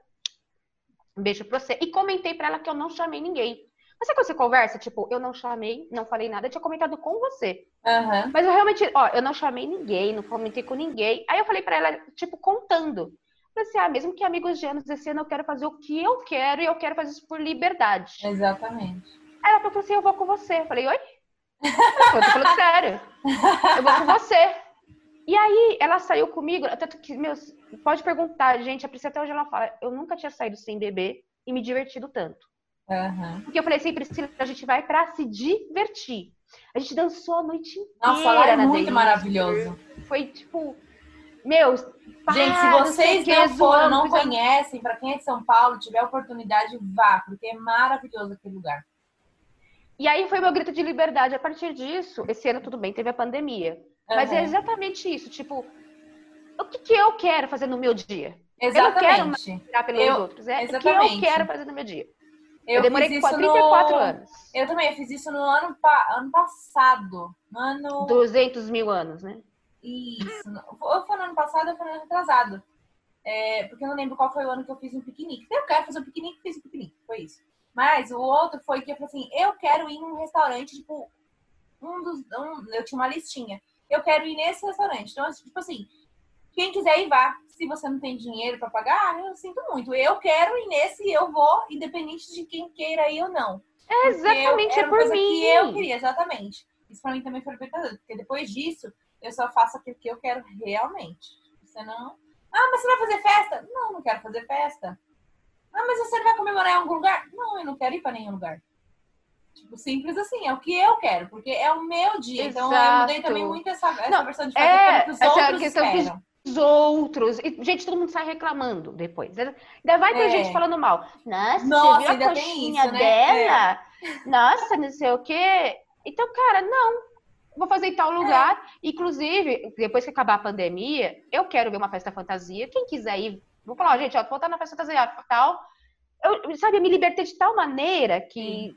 [SPEAKER 3] Um beijo pra você. E comentei pra ela que eu não chamei ninguém. Mas sabe quando você conversa? Tipo, eu não chamei, não falei nada, eu tinha comentado com você. Uhum. Mas eu realmente, ó, eu não chamei ninguém, não comentei com ninguém. Aí eu falei pra ela, tipo, contando. Falei assim, ah, mesmo que amigos de anos esse ano eu quero fazer o que eu quero e eu quero fazer isso por liberdade.
[SPEAKER 2] Exatamente.
[SPEAKER 3] Aí ela falou assim, eu vou com você. Eu falei, oi? Eu tô falando sério. Eu vou com você. E aí ela saiu comigo, tanto que, meus, pode perguntar, gente, a Priscila até hoje ela fala, eu nunca tinha saído sem beber e me divertido tanto.
[SPEAKER 2] Aham.
[SPEAKER 3] Porque eu falei assim, Priscila, a gente vai pra se divertir. A gente dançou a noite inteira.
[SPEAKER 2] Nossa, lá é muito maravilhoso.
[SPEAKER 3] Foi tipo, meu,
[SPEAKER 2] Gente, se
[SPEAKER 3] não
[SPEAKER 2] vocês
[SPEAKER 3] o quê,
[SPEAKER 2] não foram, não conhecem, pra quem é de São Paulo, tiver oportunidade, vá, porque é maravilhoso aquele lugar.
[SPEAKER 3] E aí foi meu grito de liberdade. A partir disso, esse ano tudo bem, teve a pandemia. Mas é exatamente isso, tipo, o que, que eu quero fazer no meu dia? não quero
[SPEAKER 2] Exatamente.
[SPEAKER 3] Tirar pelos
[SPEAKER 2] Eu-
[SPEAKER 3] outros. É o que eu
[SPEAKER 2] exatamente.
[SPEAKER 3] quero fazer no meu dia. Eu,
[SPEAKER 2] Eu,
[SPEAKER 3] demorei
[SPEAKER 2] fiz
[SPEAKER 3] qua-
[SPEAKER 2] isso
[SPEAKER 3] 34
[SPEAKER 2] no...
[SPEAKER 3] anos.
[SPEAKER 2] Eu também, eu fiz isso no ano, pa- ano passado. No ano.
[SPEAKER 3] 200 mil anos, né?
[SPEAKER 2] Isso. Ou foi no ano passado ou foi no ano retrasado. É, porque eu não lembro qual foi o ano que eu fiz um piquenique. Eu quero fazer um piquenique, fiz um piquenique. Foi isso. Mas o outro foi que eu falei assim: eu quero ir num restaurante, tipo, um dos. um- eu tinha uma listinha. Eu quero ir nesse restaurante. Então, tipo assim, quem quiser ir, vá. Se você não tem dinheiro pra pagar, eu sinto muito. Eu quero ir nesse e eu vou, independente de quem queira ir ou não.
[SPEAKER 3] É exatamente, é por mim.
[SPEAKER 2] que eu queria, exatamente. Isso pra mim também foi libertador, porque depois disso eu só faço aquilo que eu quero realmente. Você não. Ah, mas você vai fazer festa? Não, não quero fazer festa. Ah, mas você vai comemorar em algum lugar? Não, eu não quero ir pra nenhum lugar. Tipo, simples assim, é o que eu quero, porque é o meu dia. Então eu mudei
[SPEAKER 3] Exato.
[SPEAKER 2] também muito essa, essa
[SPEAKER 3] Não,
[SPEAKER 2] versão de fazer
[SPEAKER 3] é,
[SPEAKER 2] pelo que os outros
[SPEAKER 3] questão que
[SPEAKER 2] esperam.
[SPEAKER 3] Os outros. E, gente, todo mundo sai reclamando depois. Ainda vai ter
[SPEAKER 2] É.
[SPEAKER 3] gente falando mal. Nossa,
[SPEAKER 2] Nossa,
[SPEAKER 3] você viu a coxinha
[SPEAKER 2] isso, né? É.
[SPEAKER 3] dela? Nossa, não sei o quê. Então, cara, não. Vou fazer em tal
[SPEAKER 2] É.
[SPEAKER 3] lugar. Inclusive, depois que acabar a pandemia, eu quero ver uma festa fantasia. Quem quiser ir, vou falar, gente, ó, vou estar na festa fantasia tal. Eu, sabe, eu me libertei de tal maneira que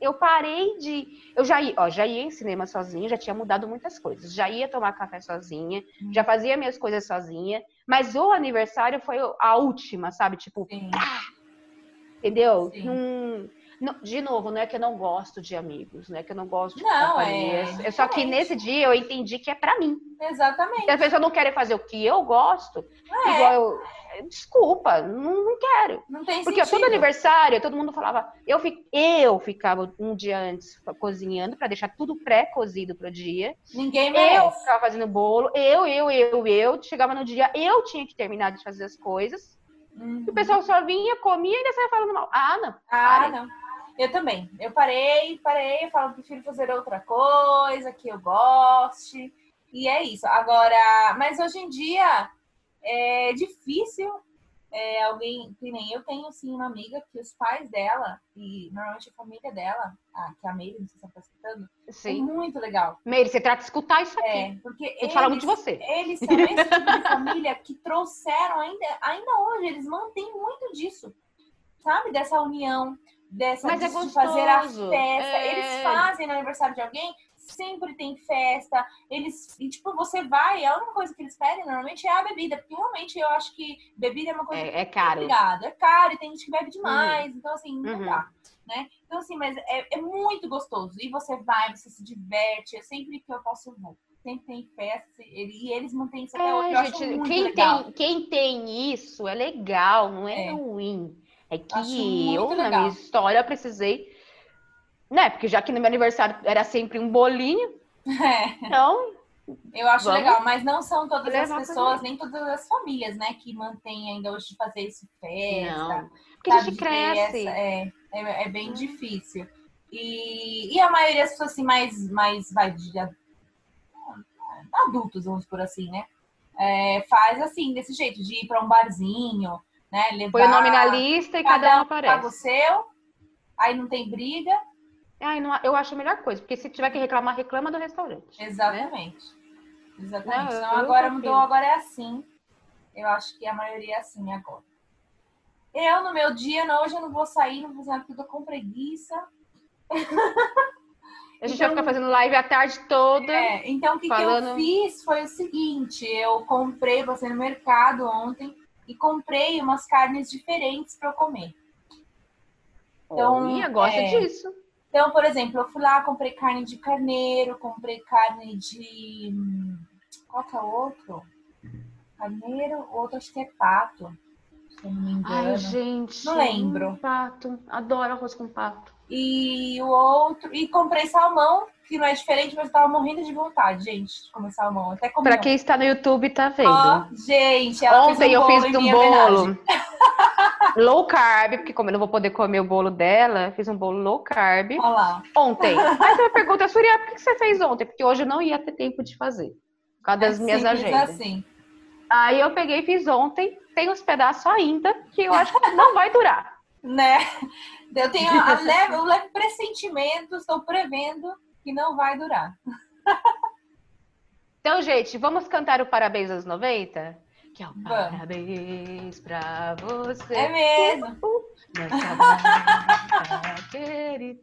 [SPEAKER 3] eu parei de. Eu já ia, ó, já ia em cinema sozinha, já tinha mudado muitas coisas. Já ia tomar café sozinha,
[SPEAKER 2] Hum.
[SPEAKER 3] já fazia minhas coisas sozinha. Mas o aniversário foi a última, sabe? Tipo, entendeu?
[SPEAKER 2] Sim.
[SPEAKER 3] De novo, não é que eu não gosto de amigos, não é que eu não gosto de
[SPEAKER 2] Não, é
[SPEAKER 3] É só que nesse dia eu entendi que é pra mim.
[SPEAKER 2] Exatamente.
[SPEAKER 3] Se as pessoas não querem fazer o que eu gosto,
[SPEAKER 2] É,
[SPEAKER 3] igual eu. Desculpa, não, não quero.
[SPEAKER 2] não tem
[SPEAKER 3] Porque
[SPEAKER 2] sentido.
[SPEAKER 3] todo aniversário, todo mundo falava. Eu, fi- eu ficava um dia antes cozinhando pra deixar tudo pré-cozido pro dia.
[SPEAKER 2] Ninguém
[SPEAKER 3] Eu
[SPEAKER 2] merece.
[SPEAKER 3] ficava fazendo bolo, eu, eu, eu, eu. Chegava no dia, eu tinha que terminar de fazer as coisas.
[SPEAKER 2] Uhum.
[SPEAKER 3] E o pessoal só vinha, comia e ainda saia falando mal. Ah, não.
[SPEAKER 2] Ah, não. Eu também. Eu parei, parei, eu falo, prefiro fazer outra coisa que eu goste. E é isso. Agora, mas hoje em dia é difícil é, alguém, que nem eu tenho sim uma amiga que os pais dela, e normalmente a família dela, a, que é a Meire, não sei se ela tá escutando, é
[SPEAKER 3] Sim.
[SPEAKER 2] muito legal.
[SPEAKER 3] Meire, você trata de escutar isso aqui.
[SPEAKER 2] É, porque
[SPEAKER 3] A gente fala muito de
[SPEAKER 2] eles-
[SPEAKER 3] você.
[SPEAKER 2] eles são esse tipo de família que trouxeram ainda, ainda hoje, eles mantêm muito disso, sabe? Dessa união, dessa
[SPEAKER 3] Mas é
[SPEAKER 2] de fazer a festa.
[SPEAKER 3] É.
[SPEAKER 2] Eles fazem no aniversário de alguém, sempre tem festa. Eles, e tipo, você vai, a única coisa que eles pedem normalmente é a bebida, porque realmente eu acho que bebida é uma coisa
[SPEAKER 3] É, é caro.
[SPEAKER 2] Obrigado. É caro e tem gente que bebe demais, então assim, não
[SPEAKER 3] Uhum.
[SPEAKER 2] dá. Né? Então, assim, mas é, é muito gostoso. E você vai, você se diverte. É sempre que eu posso, eu vou. Sempre tem festa. E eles mantêm isso até hoje. Eu
[SPEAKER 3] É,
[SPEAKER 2] acho
[SPEAKER 3] gente, quem
[SPEAKER 2] legal.
[SPEAKER 3] tem, quem tem isso é legal, não é,
[SPEAKER 2] É.
[SPEAKER 3] ruim. É que eu,
[SPEAKER 2] muito
[SPEAKER 3] na
[SPEAKER 2] legal.
[SPEAKER 3] minha história, eu precisei. Né? Porque já que no meu aniversário era sempre um bolinho,
[SPEAKER 2] É,
[SPEAKER 3] então.
[SPEAKER 2] eu acho legal, mas não são todas as pessoas, nem todas as famílias, né, que mantêm ainda hoje de fazer isso festa.
[SPEAKER 3] Não. Porque a gente cresce.
[SPEAKER 2] essa- é, é, é bem
[SPEAKER 3] Uhum.
[SPEAKER 2] difícil. E, e a maioria das pessoas assim, mais, mais ad- adultos, vamos por assim, né? É, faz assim, desse jeito, de ir para um barzinho, né? Levar,
[SPEAKER 3] Põe o nome na lista e cada, um
[SPEAKER 2] paga o
[SPEAKER 3] aparece.
[SPEAKER 2] seu, aí não tem briga.
[SPEAKER 3] Ai, não, eu acho a melhor coisa, porque se tiver que reclamar, reclama do restaurante.
[SPEAKER 2] Exatamente. Exatamente.
[SPEAKER 3] Não,
[SPEAKER 2] então agora mudou, agora é assim. Eu acho que a maioria é assim agora. Eu, no meu dia, não, hoje eu não vou sair, não vou fazer nada, porque eu tô com preguiça.
[SPEAKER 3] A gente
[SPEAKER 2] Então-
[SPEAKER 3] vai ficar fazendo live a tarde toda.
[SPEAKER 2] É, então o que, que eu
[SPEAKER 3] Falando-
[SPEAKER 2] fiz foi o seguinte: eu comprei, passei no mercado ontem e comprei umas carnes diferentes para eu comer. Então,
[SPEAKER 3] Olha, gosta
[SPEAKER 2] é,
[SPEAKER 3] disso.
[SPEAKER 2] Então, por exemplo, eu fui lá, comprei carne de carneiro, comprei carne de. Qual que é o outro? Carneiro, outro acho que é pato. Se eu não me engano.
[SPEAKER 3] Ai, gente.
[SPEAKER 2] Não lembro.
[SPEAKER 3] Pato. Adoro arroz com pato.
[SPEAKER 2] E o outro. E comprei salmão, que não é diferente, mas eu tava morrendo de vontade, gente, de comer salmão. Até comi
[SPEAKER 3] Pra quem está no YouTube, tá vendo?
[SPEAKER 2] Ó, gente,
[SPEAKER 3] Ontem
[SPEAKER 2] um
[SPEAKER 3] eu fiz um bolo low carb, porque como eu não vou poder comer o bolo dela, fiz um bolo low carb
[SPEAKER 2] Olha lá.
[SPEAKER 3] ontem. Aí você me pergunta, Surya, por que você fez ontem? Porque hoje eu não ia ter tempo de fazer. Por causa das
[SPEAKER 2] É
[SPEAKER 3] minhas agendas.
[SPEAKER 2] assim.
[SPEAKER 3] Aí eu peguei e fiz ontem. Tem uns pedaços ainda que eu acho que não vai durar.
[SPEAKER 2] Né? Eu tenho leve, o leve pressentimento, estou prevendo que não vai durar.
[SPEAKER 3] Então, gente, vamos cantar o Parabéns aos 90? Que é o
[SPEAKER 2] Vamos.
[SPEAKER 3] Parabéns pra você.
[SPEAKER 2] É mesmo.
[SPEAKER 3] Nessa data querida.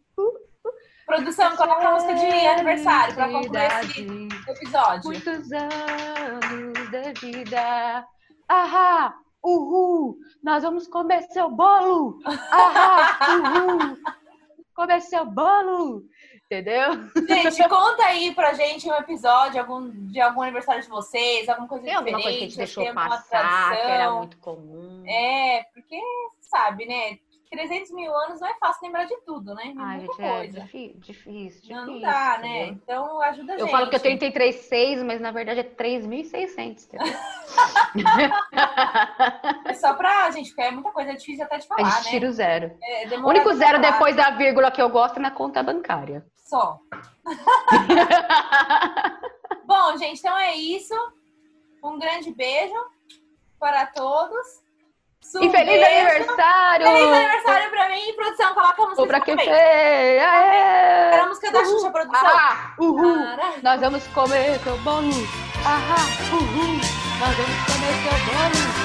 [SPEAKER 2] Produção, coloca a música de aniversário para concluir esse episódio.
[SPEAKER 3] Muitos anos de vida. Ahá, uhul, nós vamos comer seu bolo. Ahá, uhul, comer seu bolo. Entendeu?
[SPEAKER 2] Gente, conta aí pra gente um episódio algum, de algum aniversário de vocês, alguma coisa
[SPEAKER 3] Tem alguma coisa que a
[SPEAKER 2] diferente.
[SPEAKER 3] gente deixou
[SPEAKER 2] tem alguma
[SPEAKER 3] passar, que era muito comum.
[SPEAKER 2] É, porque sabe, né? 300 mil anos não é fácil lembrar de tudo, né?
[SPEAKER 3] Ai,
[SPEAKER 2] Muita
[SPEAKER 3] gente, é
[SPEAKER 2] coisa.
[SPEAKER 3] difícil, difícil,
[SPEAKER 2] Não, não dá, né?
[SPEAKER 3] entendeu?
[SPEAKER 2] Então ajuda a
[SPEAKER 3] Eu
[SPEAKER 2] gente.
[SPEAKER 3] falo que eu tenho 33,6, mas na verdade é 3.600, entendeu?
[SPEAKER 2] É só pra gente, porque é muita coisa, é difícil até de
[SPEAKER 3] A
[SPEAKER 2] falar,
[SPEAKER 3] gente
[SPEAKER 2] né?
[SPEAKER 3] tira o zero.
[SPEAKER 2] É,
[SPEAKER 3] O único zero
[SPEAKER 2] falar.
[SPEAKER 3] depois da vírgula que eu gosto é na conta bancária.
[SPEAKER 2] Só. Bom, gente, então é isso. Um grande beijo para todos.
[SPEAKER 3] E feliz aniversário!
[SPEAKER 2] Feliz aniversário pra mim, produção. Coloca a música
[SPEAKER 3] Ou pra quem fez!
[SPEAKER 2] Era a música da Xuxa, produção.
[SPEAKER 3] Ah, uhul!
[SPEAKER 2] Para.
[SPEAKER 3] Nós vamos comer seu bolo! Ahá, uhul! Nós vamos comer seu bolo!